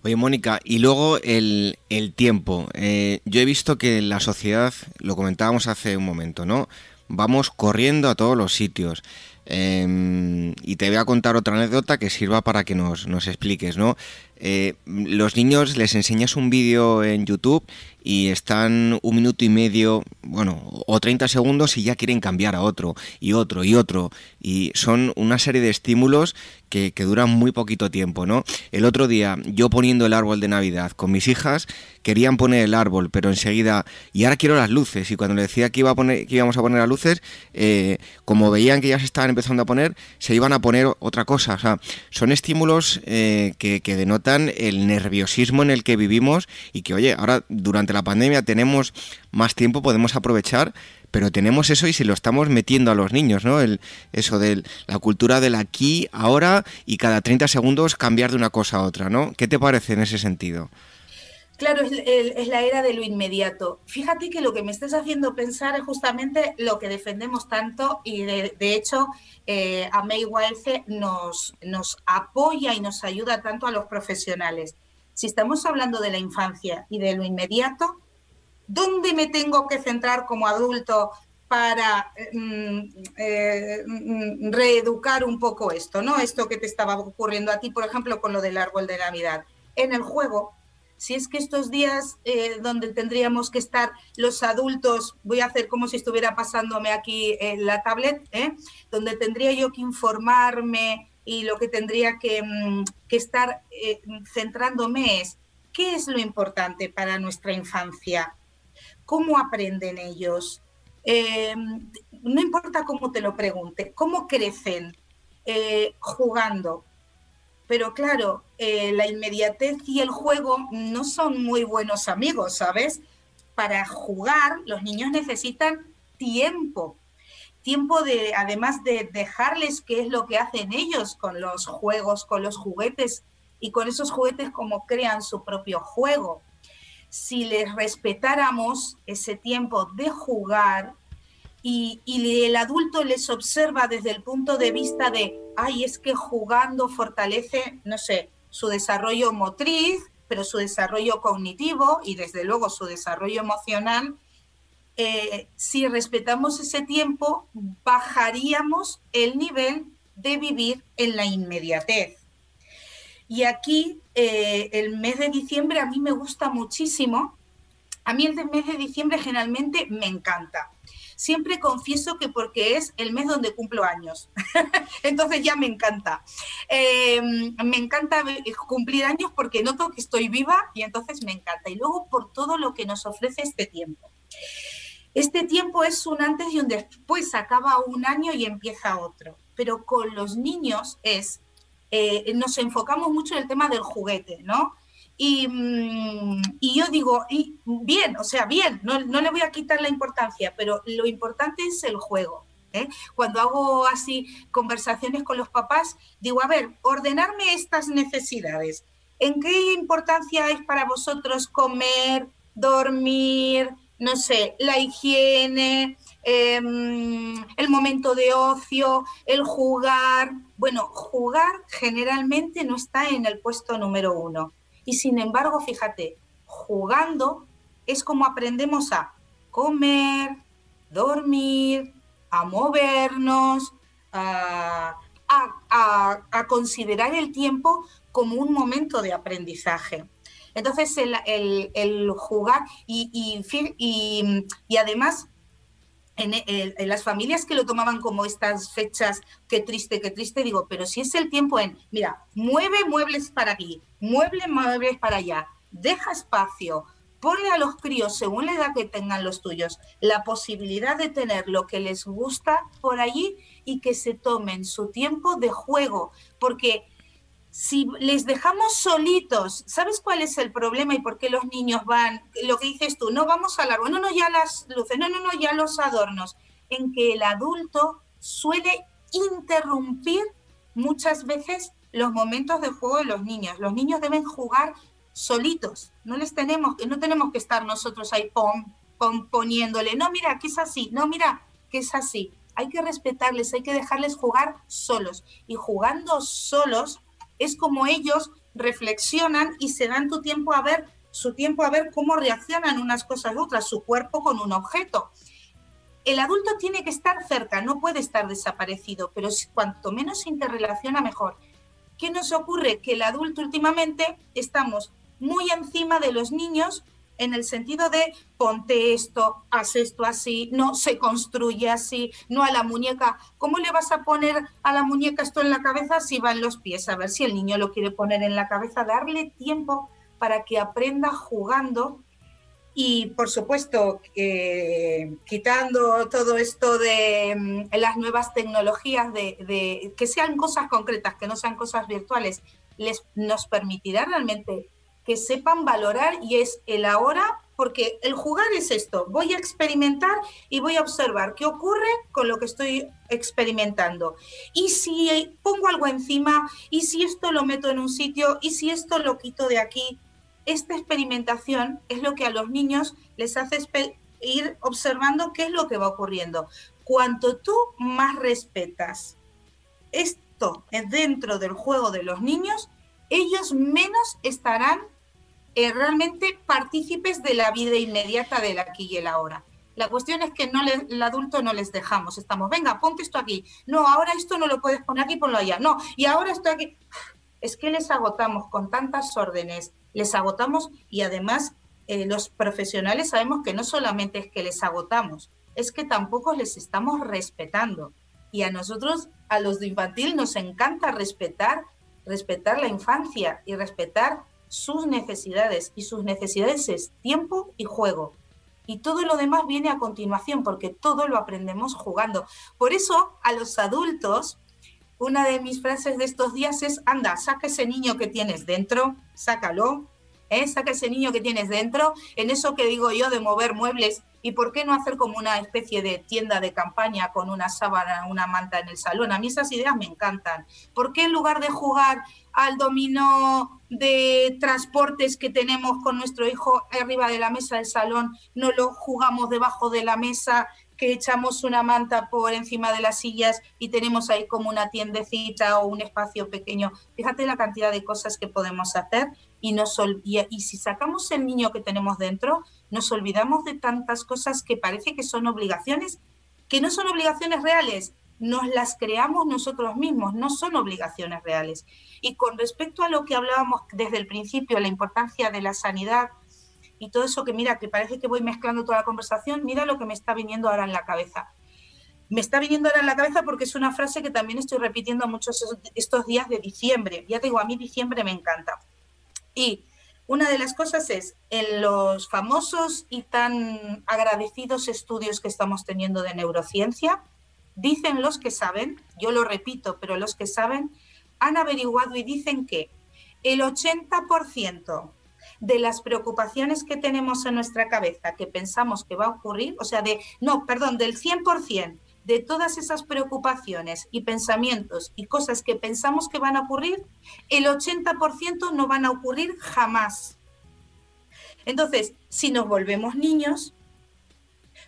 Oye, Mónica, y luego el, tiempo. Eh, yo he visto que la sociedad, lo comentábamos hace un momento, ¿no? Vamos corriendo a todos los sitios. Em, y te voy a contar otra anécdota que sirva para que nos, nos expliques, ¿no? Eh, los niños les enseñas un vídeo en YouTube y están un minuto y medio, bueno, o 30 segundos y ya quieren cambiar a otro, y otro, y otro. Y son una serie de estímulos que, duran muy poquito tiempo, ¿no? El otro día, yo poniendo el árbol de Navidad con mis hijas, querían poner el árbol, pero enseguida, y ahora quiero las luces. Y cuando le decía que, iba a poner, que íbamos a poner las luces, eh, como veían que ya se estaban empezando a poner, se iban a poner otra cosa. O sea, son estímulos eh, que, que denotan el nerviosismo en el que vivimos y que, oye, ahora durante la pandemia tenemos más tiempo, podemos aprovechar, pero tenemos eso y si lo estamos metiendo a los niños, ¿no? El, eso de la cultura del aquí, ahora y cada 30 segundos cambiar de una cosa a otra, ¿no? ¿Qué te parece en ese sentido? Claro, es, la era de lo inmediato. Fíjate que lo que me estás haciendo pensar es justamente lo que defendemos tanto y de, hecho eh, a May nos, nos apoya y nos ayuda tanto a los profesionales. Si estamos hablando de la infancia y de lo inmediato, ¿dónde me tengo que centrar como adulto para mm, eh, mm, reeducar un poco esto, ¿no? Esto que te estaba ocurriendo a ti, por ejemplo, con lo del árbol de Navidad. En el juego, si es que estos días eh, donde tendríamos que estar los adultos, voy a hacer como si estuviera pasándome aquí en la tablet, ¿eh? donde tendría yo que informarme y lo que tendría que, mm, que estar centrándome es, ¿qué es lo importante para nuestra infancia? ¿Cómo aprenden ellos? Eh, no importa cómo te lo pregunte, cómo crecen eh, jugando. Pero claro, eh, la inmediatez y el juego no son muy buenos amigos, ¿sabes? Para jugar, los niños necesitan tiempo. Tiempo de, además de dejarles qué es lo que hacen ellos con los juegos, con los juguetes y con esos juguetes como crean su propio juego si les respetáramos ese tiempo de jugar y, el adulto les observa desde el punto de vista de, ay, es que jugando fortalece, no sé, su desarrollo motriz, pero su desarrollo cognitivo y desde luego su desarrollo emocional, eh, si respetamos ese tiempo, bajaríamos el nivel de vivir en la inmediatez. Y aquí eh, el mes de diciembre a mí me gusta muchísimo. A mí el mes de diciembre generalmente me encanta. Siempre confieso que porque es el mes donde cumplo años. entonces ya me encanta. Em, me encanta cumplir años porque noto que estoy viva y entonces me encanta. Y luego por todo lo que nos ofrece este tiempo. Este tiempo es un antes y un después. Acaba un año y empieza otro. Pero con los niños es eh, nos enfocamos mucho en el tema del juguete, ¿no? Y, mm, yo digo, y bien, o sea, bien, no, le voy a quitar la importancia, pero lo importante es el juego. ¿eh? Cuando hago así conversaciones con los papás, digo, a ver, ordenarme estas necesidades. ¿En qué importancia es para vosotros comer, dormir, no sé, la higiene, Em, el momento de ocio, el jugar. Bueno, jugar generalmente no está en el puesto número uno. Y sin embargo, fíjate, jugando es como aprendemos a comer, dormir, a movernos, a, considerar el tiempo como un momento de aprendizaje. Entonces, el, jugar y, y, y, además en, las familias que lo tomaban como estas fechas, qué triste, qué triste, digo, pero si es el tiempo en, mira, mueve muebles para aquí, mueble muebles para allá, deja espacio, ponle a los críos, según la edad que tengan los tuyos, la posibilidad de tener lo que les gusta por allí y que se tomen su tiempo de juego, porque si les dejamos solitos, ¿sabes cuál es el problema y por qué los niños van? Lo que dices tú, no vamos a árbol, no, no, ya las luces, no, no, no, ya los adornos. En que el adulto suele interrumpir muchas veces los momentos de juego de los niños. Los niños deben jugar solitos, no les tenemos, no tenemos que estar nosotros ahí poniéndole, no, mira, que es así, no, mira, que es así. Hay que respetarles, hay que dejarles jugar solos. Y jugando solos, es como ellos reflexionan y se dan tu tiempo a ver su tiempo a ver cómo reaccionan unas cosas u otras, su cuerpo con un objeto. El adulto tiene que estar cerca, no puede estar desaparecido, pero cuanto menos se interrelaciona, mejor. ¿Qué nos ocurre? Que el adulto últimamente estamos muy encima de los niños en el sentido de ponte esto, haz esto así, no se construye así, no a la muñeca. ¿Cómo le vas a poner a la muñeca esto en la cabeza si va en los pies? A ver si el niño lo quiere poner en la cabeza, darle tiempo para que aprenda jugando y por supuesto, quitando todo esto de mm, las nuevas tecnologías, de, que sean cosas concretas, que no sean cosas virtuales, les, nos permitirá realmente que sepan valorar y es el ahora, porque el jugar es esto, voy a experimentar y voy a observar qué ocurre con lo que estoy experimentando. Y si pongo algo encima, y si esto lo meto en un sitio, y si esto lo quito de aquí, esta experimentación es lo que a los niños les hace ir observando qué es lo que va ocurriendo. Cuanto tú más respetas esto dentro del juego de los niños, ellos menos estarán eh, realmente partícipes de la vida inmediata del aquí y el ahora. La cuestión es que no el adulto no les dejamos. Estamos, venga, ponte esto aquí. No, ahora esto no lo puedes poner aquí, ponlo allá. No, y ahora esto aquí. Es que les agotamos con tantas órdenes, les agotamos y además eh, los profesionales sabemos que no solamente es que les agotamos, es que tampoco les estamos respetando. Y a nosotros, a los de infantil, nos encanta respetar, respetar la infancia y respetar sus necesidades. Y sus necesidades es tiempo y juego. Y todo lo demás viene a continuación, porque todo lo aprendemos jugando. Por eso, a los adultos, una de mis frases de estos días es, anda, saca ese niño que tienes dentro, sácalo, ¿eh? saca ese niño que tienes dentro, en eso que digo yo de mover muebles y por qué no hacer como una especie de tienda de campaña con una sábana, una manta en el salón. A mí esas ideas me encantan. ¿Por qué en lugar de jugar al dominó de transportes que tenemos con nuestro hijo arriba de la mesa del salón, no lo jugamos debajo de la mesa que echamos una manta por encima de las sillas y tenemos ahí como una tiendecita o un espacio pequeño. Fíjate la cantidad de cosas que podemos hacer y, nos, y, si sacamos el niño que tenemos dentro, nos olvidamos de tantas cosas que parece que son obligaciones, que no son obligaciones reales, nos las creamos nosotros mismos, no son obligaciones reales. Y con respecto a lo que hablábamos desde el principio, la importancia de la sanidad, y todo eso que mira, que parece que voy mezclando toda la conversación, mira lo que me está viniendo ahora en la cabeza. Me está viniendo ahora en la cabeza porque es una frase que también estoy repitiendo muchos estos días de diciembre. Ya te digo, a mí diciembre me encanta. Y una de las cosas es, en los famosos y tan agradecidos estudios que estamos teniendo de neurociencia, dicen los que saben, yo lo repito, pero los que saben han averiguado y dicen que el 80% de las preocupaciones que tenemos en nuestra cabeza, que pensamos que va a ocurrir, o sea, de, no, perdón, del 100% de todas esas preocupaciones y pensamientos y cosas que pensamos que van a ocurrir, el 80% no van a ocurrir jamás. Entonces, si nos volvemos niños,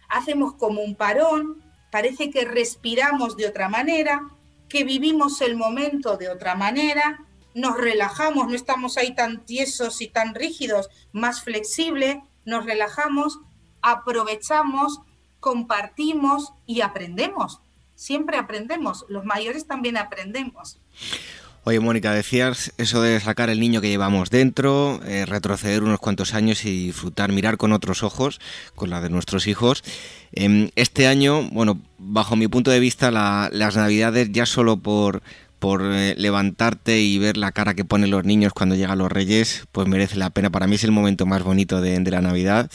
hacemos como un parón, parece que respiramos de otra manera, que vivimos el momento de otra manera, nos relajamos, no estamos ahí tan tiesos y tan rígidos, más flexible, nos relajamos, aprovechamos, compartimos y aprendemos. Siempre aprendemos, los mayores también aprendemos. Oye, Mónica, decías eso de sacar el niño que llevamos dentro, eh, retroceder unos cuantos años y disfrutar, mirar con otros ojos, con la de nuestros hijos. Em, este año, bueno, bajo mi punto de vista, las navidades ya solo por por eh, levantarte y ver la cara que ponen los niños cuando llegan los reyes, pues merece la pena. Para mí es el momento más bonito de, la Navidad.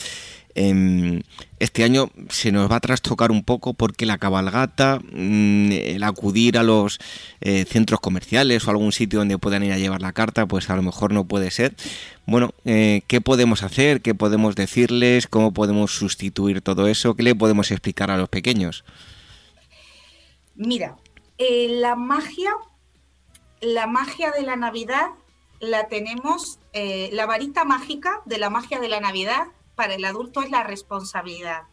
Em, este año se nos va a trastocar un poco porque la cabalgata, mm, el acudir a los eh, centros comerciales o algún sitio donde puedan ir a llevar la carta, pues a lo mejor no puede ser. Bueno, eh, ¿qué podemos hacer? ¿Qué podemos decirles? ¿Cómo podemos sustituir todo eso? ¿Qué le podemos explicar a los pequeños? Mira, la magia la magia de la Navidad la tenemos, eh, la varita mágica de la magia de la Navidad para el adulto es la responsabilidad.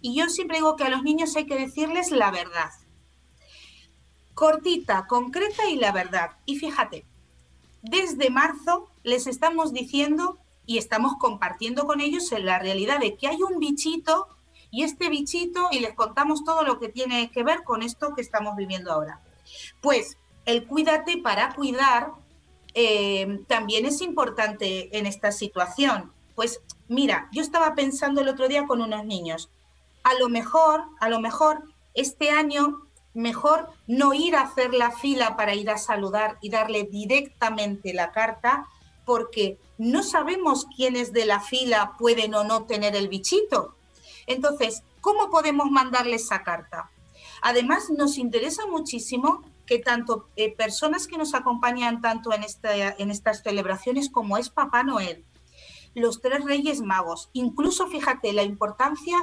Y yo siempre digo que a los niños hay que decirles la verdad. Cortita, concreta y la verdad. Y fíjate, desde marzo les estamos diciendo y estamos compartiendo con ellos en la realidad de que hay un bichito y este bichito y les contamos todo lo que tiene que ver con esto que estamos viviendo ahora. Pues el cuídate para cuidar eh, también es importante en esta situación. Pues mira, yo estaba pensando el otro día con unos niños, a lo mejor, a lo mejor este año mejor no ir a hacer la fila para ir a saludar y darle directamente la carta, porque no sabemos quiénes de la fila pueden o no tener el bichito. Entonces, ¿cómo podemos mandarle esa carta? Además, nos interesa muchísimo que tanto eh, personas que nos acompañan tanto en, en estas celebraciones como es Papá Noel, los tres reyes magos, incluso fíjate la importancia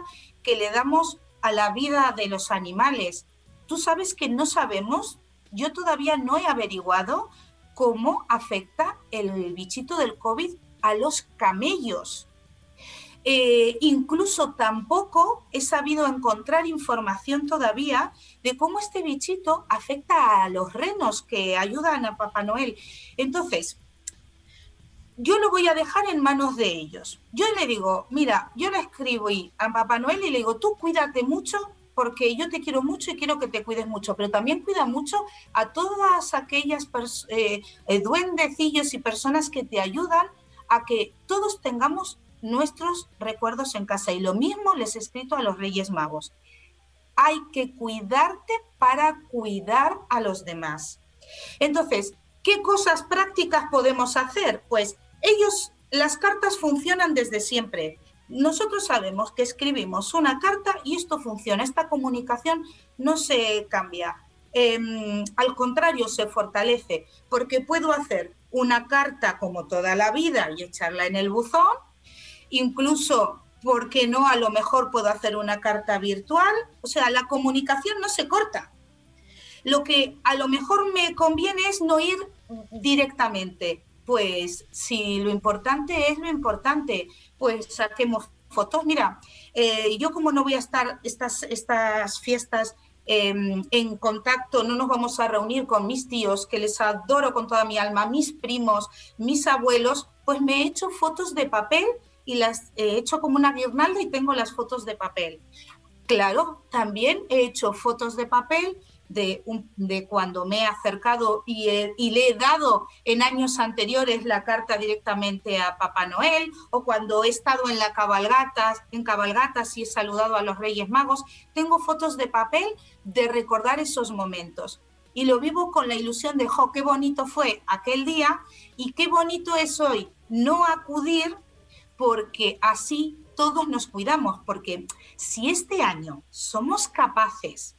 que le damos a la vida de los animales. Tú sabes que no sabemos, yo todavía no he averiguado cómo afecta el bichito del COVID a los camellos. Eh, incluso tampoco he sabido encontrar información todavía de cómo este bichito afecta a los renos que ayudan a Papá Noel. Entonces, yo lo voy a dejar en manos de ellos. Yo le digo, mira, yo le escribo a Papá Noel y le digo, tú cuídate mucho porque yo te quiero mucho y quiero que te cuides mucho, pero también cuida mucho a todas aquellas eh, eh, duendecillos y personas que te ayudan a que todos tengamos nuestros recuerdos en casa. Y lo mismo les he escrito a los Reyes Magos. Hay que cuidarte para cuidar a los demás. Entonces, ¿qué cosas prácticas podemos hacer? Pues ellos, las cartas funcionan desde siempre. Nosotros sabemos que escribimos una carta y esto funciona, esta comunicación no se cambia. Em, al contrario, se fortalece, porque puedo hacer una carta como toda la vida y echarla en el buzón, incluso, porque no? A lo mejor puedo hacer una carta virtual, o sea, la comunicación no se corta. Lo que a lo mejor me conviene es no ir directamente, pues si lo importante es lo importante, pues saquemos fotos. Mira, eh, yo como no voy a estar estas, estas fiestas em, en contacto, no nos vamos a reunir con mis tíos, que les adoro con toda mi alma, mis primos, mis abuelos, pues me he hecho fotos de papel y las he hecho como una guirnalda y tengo las fotos de papel. Claro, también he hecho fotos de papel de, de cuando me he acercado y, le he dado en años anteriores la carta directamente a Papá Noel, o cuando he estado en la cabalgatas, en cabalgatas y he saludado a los Reyes Magos, tengo fotos de papel de recordar esos momentos. Y lo vivo con la ilusión de, jo, qué bonito fue aquel día y qué bonito es hoy no acudir porque así todos nos cuidamos, porque si este año somos capaces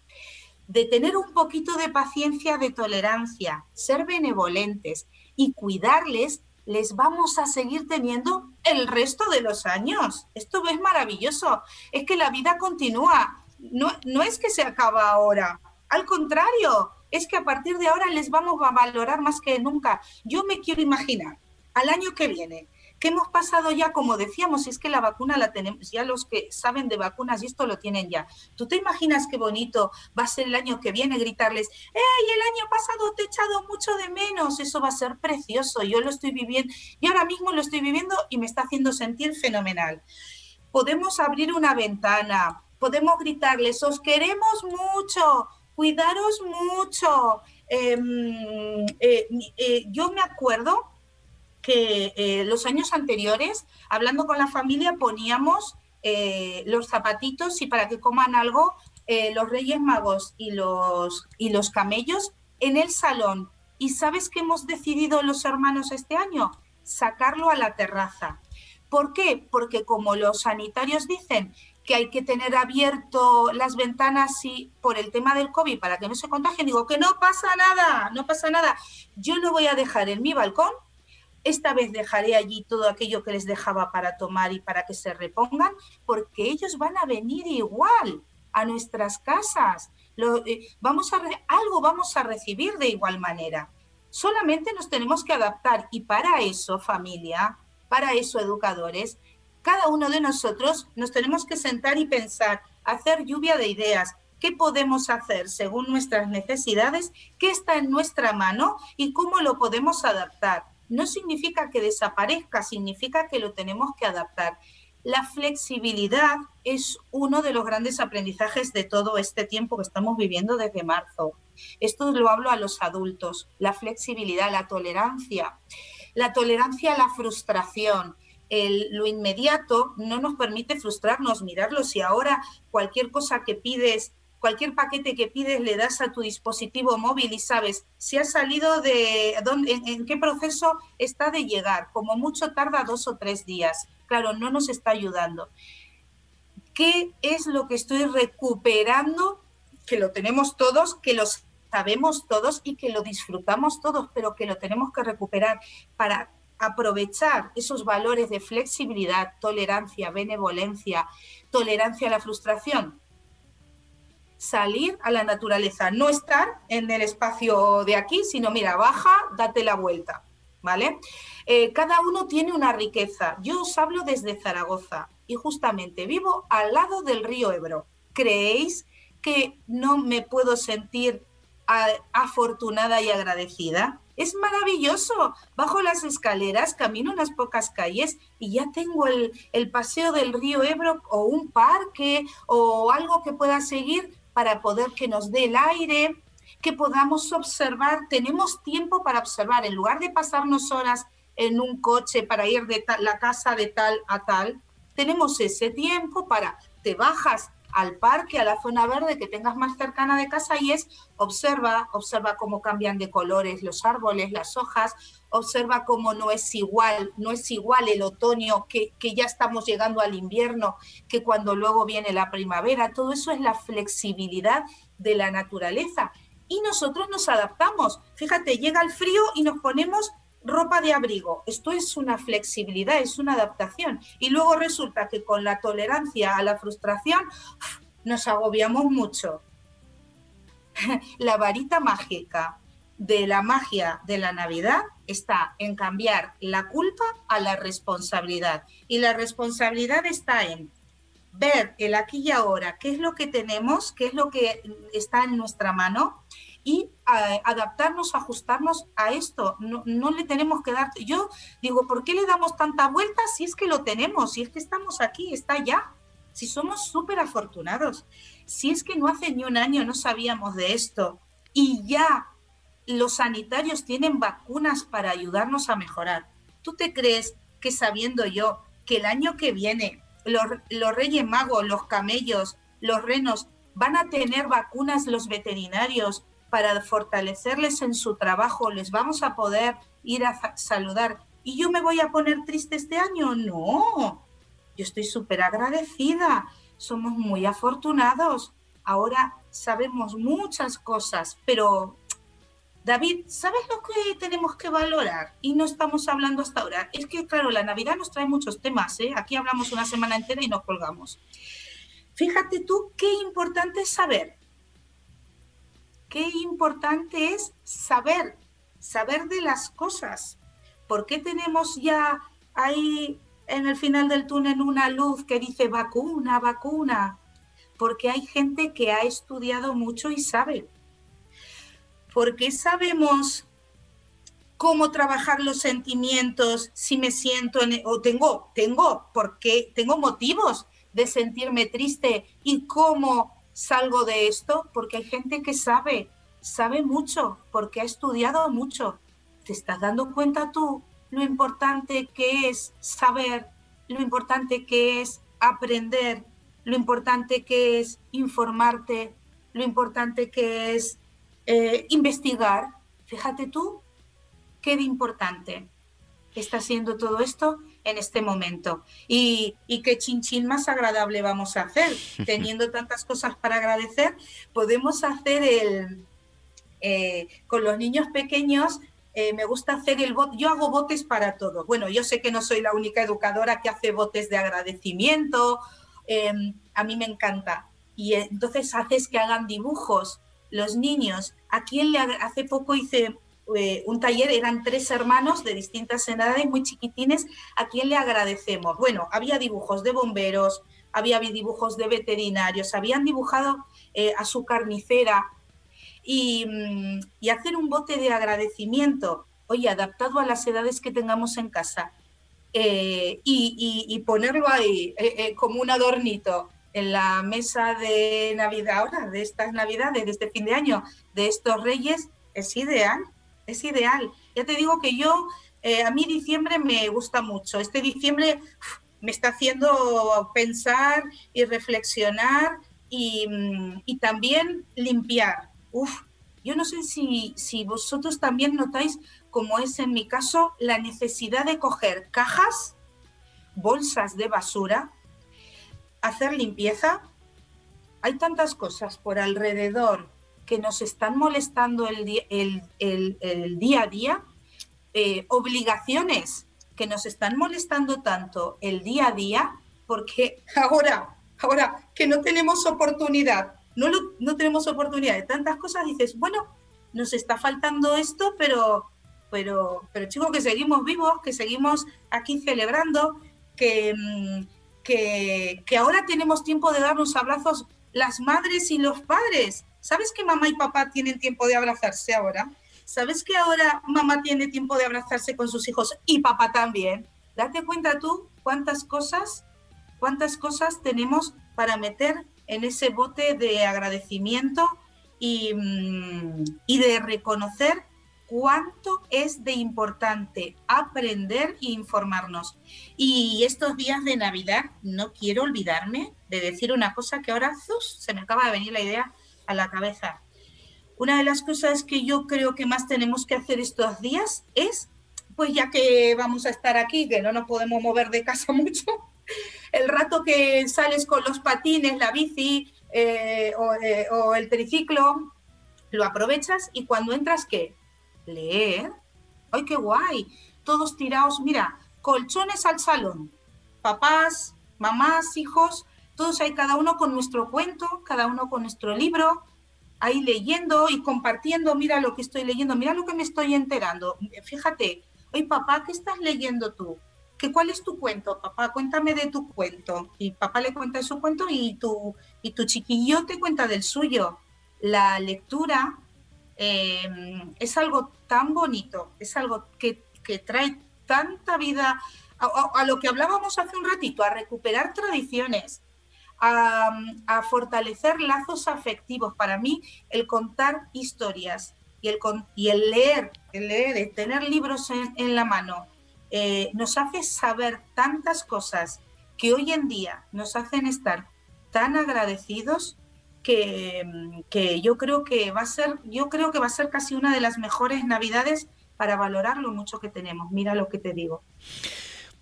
de tener un poquito de paciencia, de tolerancia, ser benevolentes y cuidarles, les vamos a seguir teniendo el resto de los años. Esto es maravilloso. Es que la vida continúa. No, no es que se acaba ahora. Al contrario, es que a partir de ahora les vamos a valorar más que nunca. Yo me quiero imaginar al año que viene ¿Qué hemos pasado ya, como decíamos, es que la vacuna la tenemos, ya los que saben de vacunas y esto lo tienen ya. ¿Tú te imaginas qué bonito va a ser el año que viene gritarles, ¡Ey, el año pasado te he echado mucho de menos! Eso va a ser precioso, yo lo estoy viviendo, y ahora mismo lo estoy viviendo y me está haciendo sentir fenomenal. Podemos abrir una ventana, podemos gritarles, os queremos mucho, cuidaros mucho. Em, eh, eh, yo me acuerdo que eh, los años anteriores, hablando con la familia, poníamos eh, los zapatitos y para que coman algo, eh, los Reyes Magos y los, y los camellos en el salón. ¿Y sabes qué hemos decidido los hermanos este año? Sacarlo a la terraza. ¿Por qué? Porque como los sanitarios dicen que hay que tener abierto las ventanas y por el tema del COVID para que no se contagien, digo que no pasa nada, no pasa nada. Yo no voy a dejar en mi balcón esta vez dejaré allí todo aquello que les dejaba para tomar y para que se repongan, porque ellos van a venir igual a nuestras casas. Eh, vamos a algo vamos a recibir de igual manera. Solamente nos tenemos que adaptar y para eso, familia, para eso, educadores, cada uno de nosotros nos tenemos que sentar y pensar, hacer lluvia de ideas, qué podemos hacer según nuestras necesidades, qué está en nuestra mano y cómo lo podemos adaptar no significa que desaparezca, significa que lo tenemos que adaptar. La flexibilidad es uno de los grandes aprendizajes de todo este tiempo que estamos viviendo desde marzo. Esto lo hablo a los adultos, la flexibilidad, la tolerancia, la tolerancia a la frustración. lo inmediato no nos permite frustrarnos, mirarlo. Si ahora cualquier cosa que pides cualquier paquete que pides le das a tu dispositivo móvil y sabes si ha salido de dónde, en, qué proceso está de llegar. Como mucho tarda dos o tres días. Claro, no nos está ayudando. ¿Qué es lo que estoy recuperando? Que lo tenemos todos, que lo sabemos todos y que lo disfrutamos todos, pero que lo tenemos que recuperar para aprovechar esos valores de flexibilidad, tolerancia, benevolencia, tolerancia a la frustración salir a la naturaleza, no estar en el espacio de aquí, sino mira, baja, date la vuelta, ¿vale? Eh, cada uno tiene una riqueza. Yo os hablo desde Zaragoza y justamente vivo al lado del río Ebro. ¿Creéis que no me puedo sentir afortunada y agradecida. Es maravilloso. Bajo las escaleras, camino unas pocas calles y ya tengo el, el paseo del río Ebro o un parque o algo que pueda seguir para poder que nos dé el aire, que podamos observar. Tenemos tiempo para observar. En lugar de pasarnos horas en un coche para ir de la casa de tal a tal, tenemos ese tiempo para, te bajas al parque, a la zona verde que tengas más cercana de casa y es observa, observa cómo cambian de colores los árboles, las hojas, observa cómo no es igual, no es igual el otoño que, que ya estamos llegando al invierno, que cuando luego viene la primavera, todo eso es la flexibilidad de la naturaleza. Y nosotros nos adaptamos. Fíjate, llega el frío y nos ponemos ropa de abrigo. Esto es una flexibilidad, es una adaptación. Y luego resulta que con la tolerancia a la frustración nos agobiamos mucho. La varita mágica de la magia de la Navidad está en cambiar la culpa a la responsabilidad. Y la responsabilidad está en ver el aquí y ahora, qué es lo que tenemos, qué es lo que está en nuestra mano y adaptarnos, ajustarnos a esto. No, no, le tenemos que dar. Yo digo, ¿por qué le damos tanta vuelta si es que lo tenemos? Si es que estamos aquí, está ya. Si somos súper afortunados. Si es que no hace ni un año no sabíamos de esto y ya los sanitarios tienen vacunas para ayudarnos a mejorar. ¿Tú te crees que sabiendo yo que el año que viene los, los Reyes Magos, los camellos, los renos van a tener vacunas los veterinarios para fortalecerles en su trabajo, les vamos a poder ir a saludar. ¿Y yo me voy a poner triste este año? No, yo estoy súper agradecida, somos muy afortunados. Ahora sabemos muchas cosas, pero David, ¿sabes lo que tenemos que valorar? Y no estamos hablando hasta ahora. Es que, claro, la Navidad nos trae muchos temas. ¿eh? Aquí hablamos una semana entera y nos colgamos. Fíjate tú qué importante es saber qué importante es saber, saber de las cosas. ¿Por qué tenemos ya ahí en el final del túnel una luz que dice vacuna, vacuna? Porque hay gente que ha estudiado mucho y sabe. Porque sabemos cómo trabajar los sentimientos si me siento en, o tengo tengo porque tengo motivos de sentirme triste y cómo salgo de esto porque hay gente que sabe, sabe mucho, porque ha estudiado mucho. ¿Te estás dando cuenta tú lo importante que es saber, lo importante que es aprender, lo importante que es informarte, lo importante que es eh, investigar? Fíjate tú qué de importante está siendo todo esto en este momento. Y, y qué chinchín más agradable vamos a hacer. Teniendo tantas cosas para agradecer, podemos hacer el... Eh, con los niños pequeños eh, me gusta hacer el bot, yo hago botes para todo. Bueno, yo sé que no soy la única educadora que hace botes de agradecimiento, em, a mí me encanta. Y entonces haces que hagan dibujos los niños. ¿A quién le hace poco hice eh, un taller, eran tres hermanos de distintas edades, muy chiquitines, a quien le agradecemos. Bueno, había dibujos de bomberos, había dibujos de veterinarios, habían dibujado eh, a su carnicera mm, y, hacer un bote de agradecimiento, oye, adaptado a las edades que tengamos en casa eh, y, ponerlo ahí como un adornito en la mesa de Navidad ahora, de estas Navidades, de este fin de año, de estos reyes, es ideal es ideal. Ya te digo que yo, eh, a mí diciembre me gusta mucho. Este diciembre me está haciendo pensar y reflexionar y, mm, también limpiar. Uf, yo no sé si, si vosotros también notáis, como es en mi caso, la necesidad de coger cajas, bolsas de basura, hacer limpieza. Hay tantas cosas por alrededor que nos están molestando el, el, día a día, eh, obligaciones que nos están molestando tanto el día a día, porque ahora, ahora que no tenemos oportunidad, no, no tenemos oportunidad de tantas cosas, dices, bueno, nos está faltando esto, pero, pero, pero chicos, que seguimos vivos, que seguimos aquí celebrando, que, mm, que, que ahora tenemos tiempo de darnos abrazos las madres y los padres, ¿Sabes que mamá y papá tienen tiempo de abrazarse ahora? ¿Sabes que ahora mamá tiene tiempo de abrazarse con sus hijos y papá también? Date cuenta tú cuántas cosas, cuántas cosas tenemos para meter en ese bote de agradecimiento y, mm, y de reconocer cuánto es de importante aprender e informarnos. Y estos días de Navidad no quiero olvidarme de decir una cosa que ahora se me acaba de venir la idea a la cabeza. Una de las cosas que yo creo que más tenemos que hacer estos días es, pues ya que vamos a estar aquí, que no nos podemos mover de casa mucho, el rato que sales con los patines, la bici eh, o, eh, o el triciclo, lo aprovechas y cuando entras, ¿qué? leer. ¡Ay, qué guay! Todos tirados, mira, colchones al salón. Papás, mamás, hijos, todos ahí, cada uno con nuestro cuento, cada uno con nuestro libro, ahí leyendo y compartiendo, mira lo que estoy leyendo, mira lo que me estoy enterando. Fíjate, oye papá, ¿qué estás leyendo tú? ¿Qué, ¿Cuál es tu cuento, papá? Cuéntame de tu cuento. Y papá le cuenta su cuento y tu, y tu chiquillo te cuenta del suyo. La lectura Em, es algo tan bonito, es algo que, trae tanta vida a, lo que hablábamos hace un ratito, a recuperar tradiciones, a, fortalecer lazos afectivos. Para mí, el contar historias y el, y el leer, el leer, tener libros en, la mano, eh, nos hace saber tantas cosas que hoy en día nos hacen estar tan agradecidos que, yo creo que va a ser, yo creo que va a ser casi una de las mejores navidades para valorar lo mucho que tenemos. Mira lo que te digo.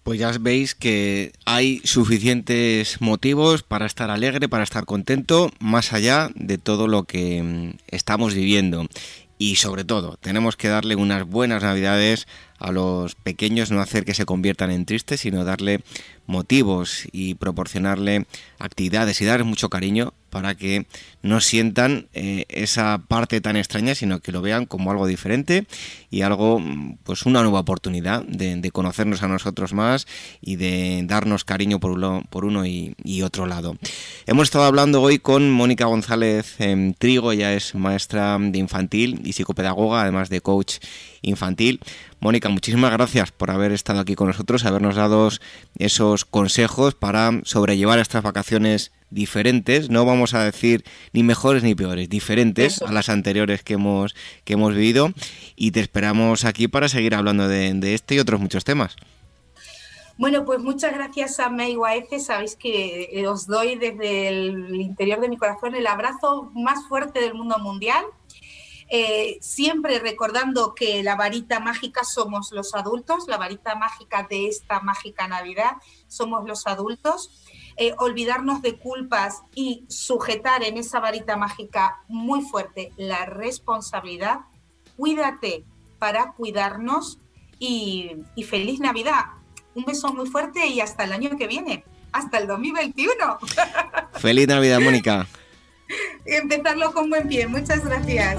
Pues ya veis que hay suficientes motivos para estar alegre, para estar contento, más allá de todo lo que mm, estamos viviendo. Y sobre todo, tenemos que darle unas buenas navidades a los pequeños, no hacer que se conviertan en tristes, sino darle motivos y proporcionarle actividades y darles mucho cariño para que no sientan eh, esa parte tan extraña, sino que lo vean como algo diferente y algo, pues una nueva oportunidad de, conocernos a nosotros más y de darnos cariño por uno, y, otro lado. Hemos estado hablando hoy con Mónica González en Trigo, ella es maestra de infantil y psicopedagoga, además de coach infantil. Mónica, muchísimas gracias por haber estado aquí con nosotros, habernos dado esos consejos para sobrellevar estas vacaciones diferentes, no vamos a decir ni mejores ni peores, diferentes a las anteriores que hemos, que hemos vivido y te esperamos aquí para seguir hablando de, este y otros muchos temas. Bueno, pues muchas gracias a Mayuaece. Sabéis que os doy desde el interior de mi corazón el abrazo más fuerte del mundo mundial. Eh, siempre recordando que la varita mágica somos los adultos, la varita mágica de esta mágica Navidad somos los adultos. Eh, olvidarnos de culpas y sujetar en esa varita mágica muy fuerte la responsabilidad. Cuídate para cuidarnos y, y feliz Navidad. Un beso muy fuerte y hasta el año que viene, hasta el 2021. Feliz Navidad, Mónica. Empezarlo con buen pie. Muchas gracias.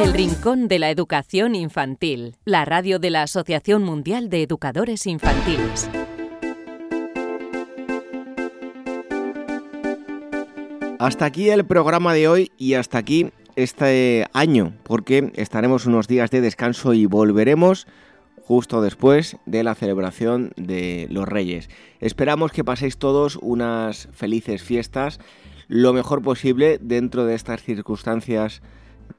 El Rincón de la Educación Infantil, la radio de la Asociación Mundial de Educadores Infantiles. Hasta aquí el programa de hoy y hasta aquí este año, porque estaremos unos días de descanso y volveremos justo después de la celebración de los Reyes. Esperamos que paséis todos unas felices fiestas, lo mejor posible dentro de estas circunstancias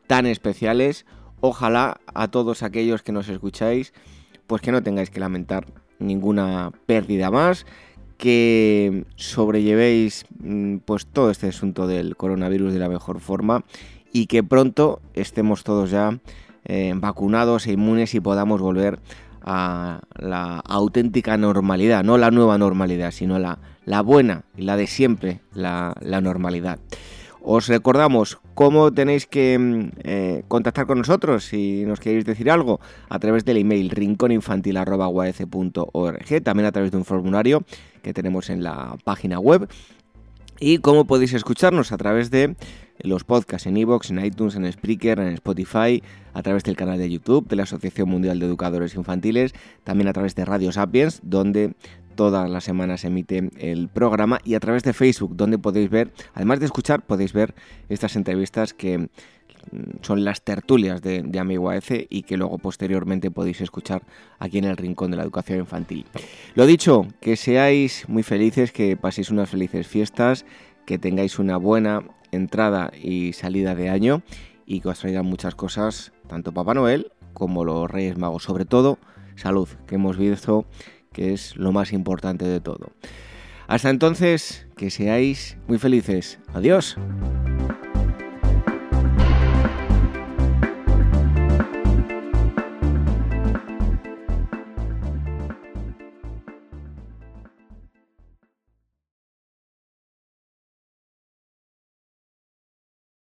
tan especiales. Ojalá a todos aquellos que nos escucháis, pues que no tengáis que lamentar ninguna pérdida más, que sobrellevéis mm, pues todo este asunto del coronavirus de la mejor forma y que pronto estemos todos ya eh, vacunados e inmunes y podamos volver a la auténtica normalidad, no la nueva normalidad, sino la, la buena y la de siempre, la, la normalidad. Os recordamos cómo tenéis que mm, eh, contactar con nosotros si nos queréis decir algo a través del email rincóninfantil.org, también a través de un formulario que tenemos en la página web. Y cómo podéis escucharnos a través de los podcasts en iVoox, en iTunes, en Spreaker, en Spotify, a través del canal de YouTube de la Asociación Mundial de Educadores Infantiles, también a través de Radio Sapiens, donde todas las semanas emite el programa y a través de Facebook, donde podéis ver, además de escuchar, podéis ver estas entrevistas que mm, son las tertulias de, de Amigo AEC y que luego posteriormente podéis escuchar aquí en el Rincón de la Educación Infantil. Lo dicho, que seáis muy felices, que paséis unas felices fiestas, que tengáis una buena entrada y salida de año y que os traigan muchas cosas, tanto Papá Noel como los Reyes Magos, sobre todo salud, que hemos visto que es lo más importante de todo. Hasta entonces, que seáis muy felices. Adiós.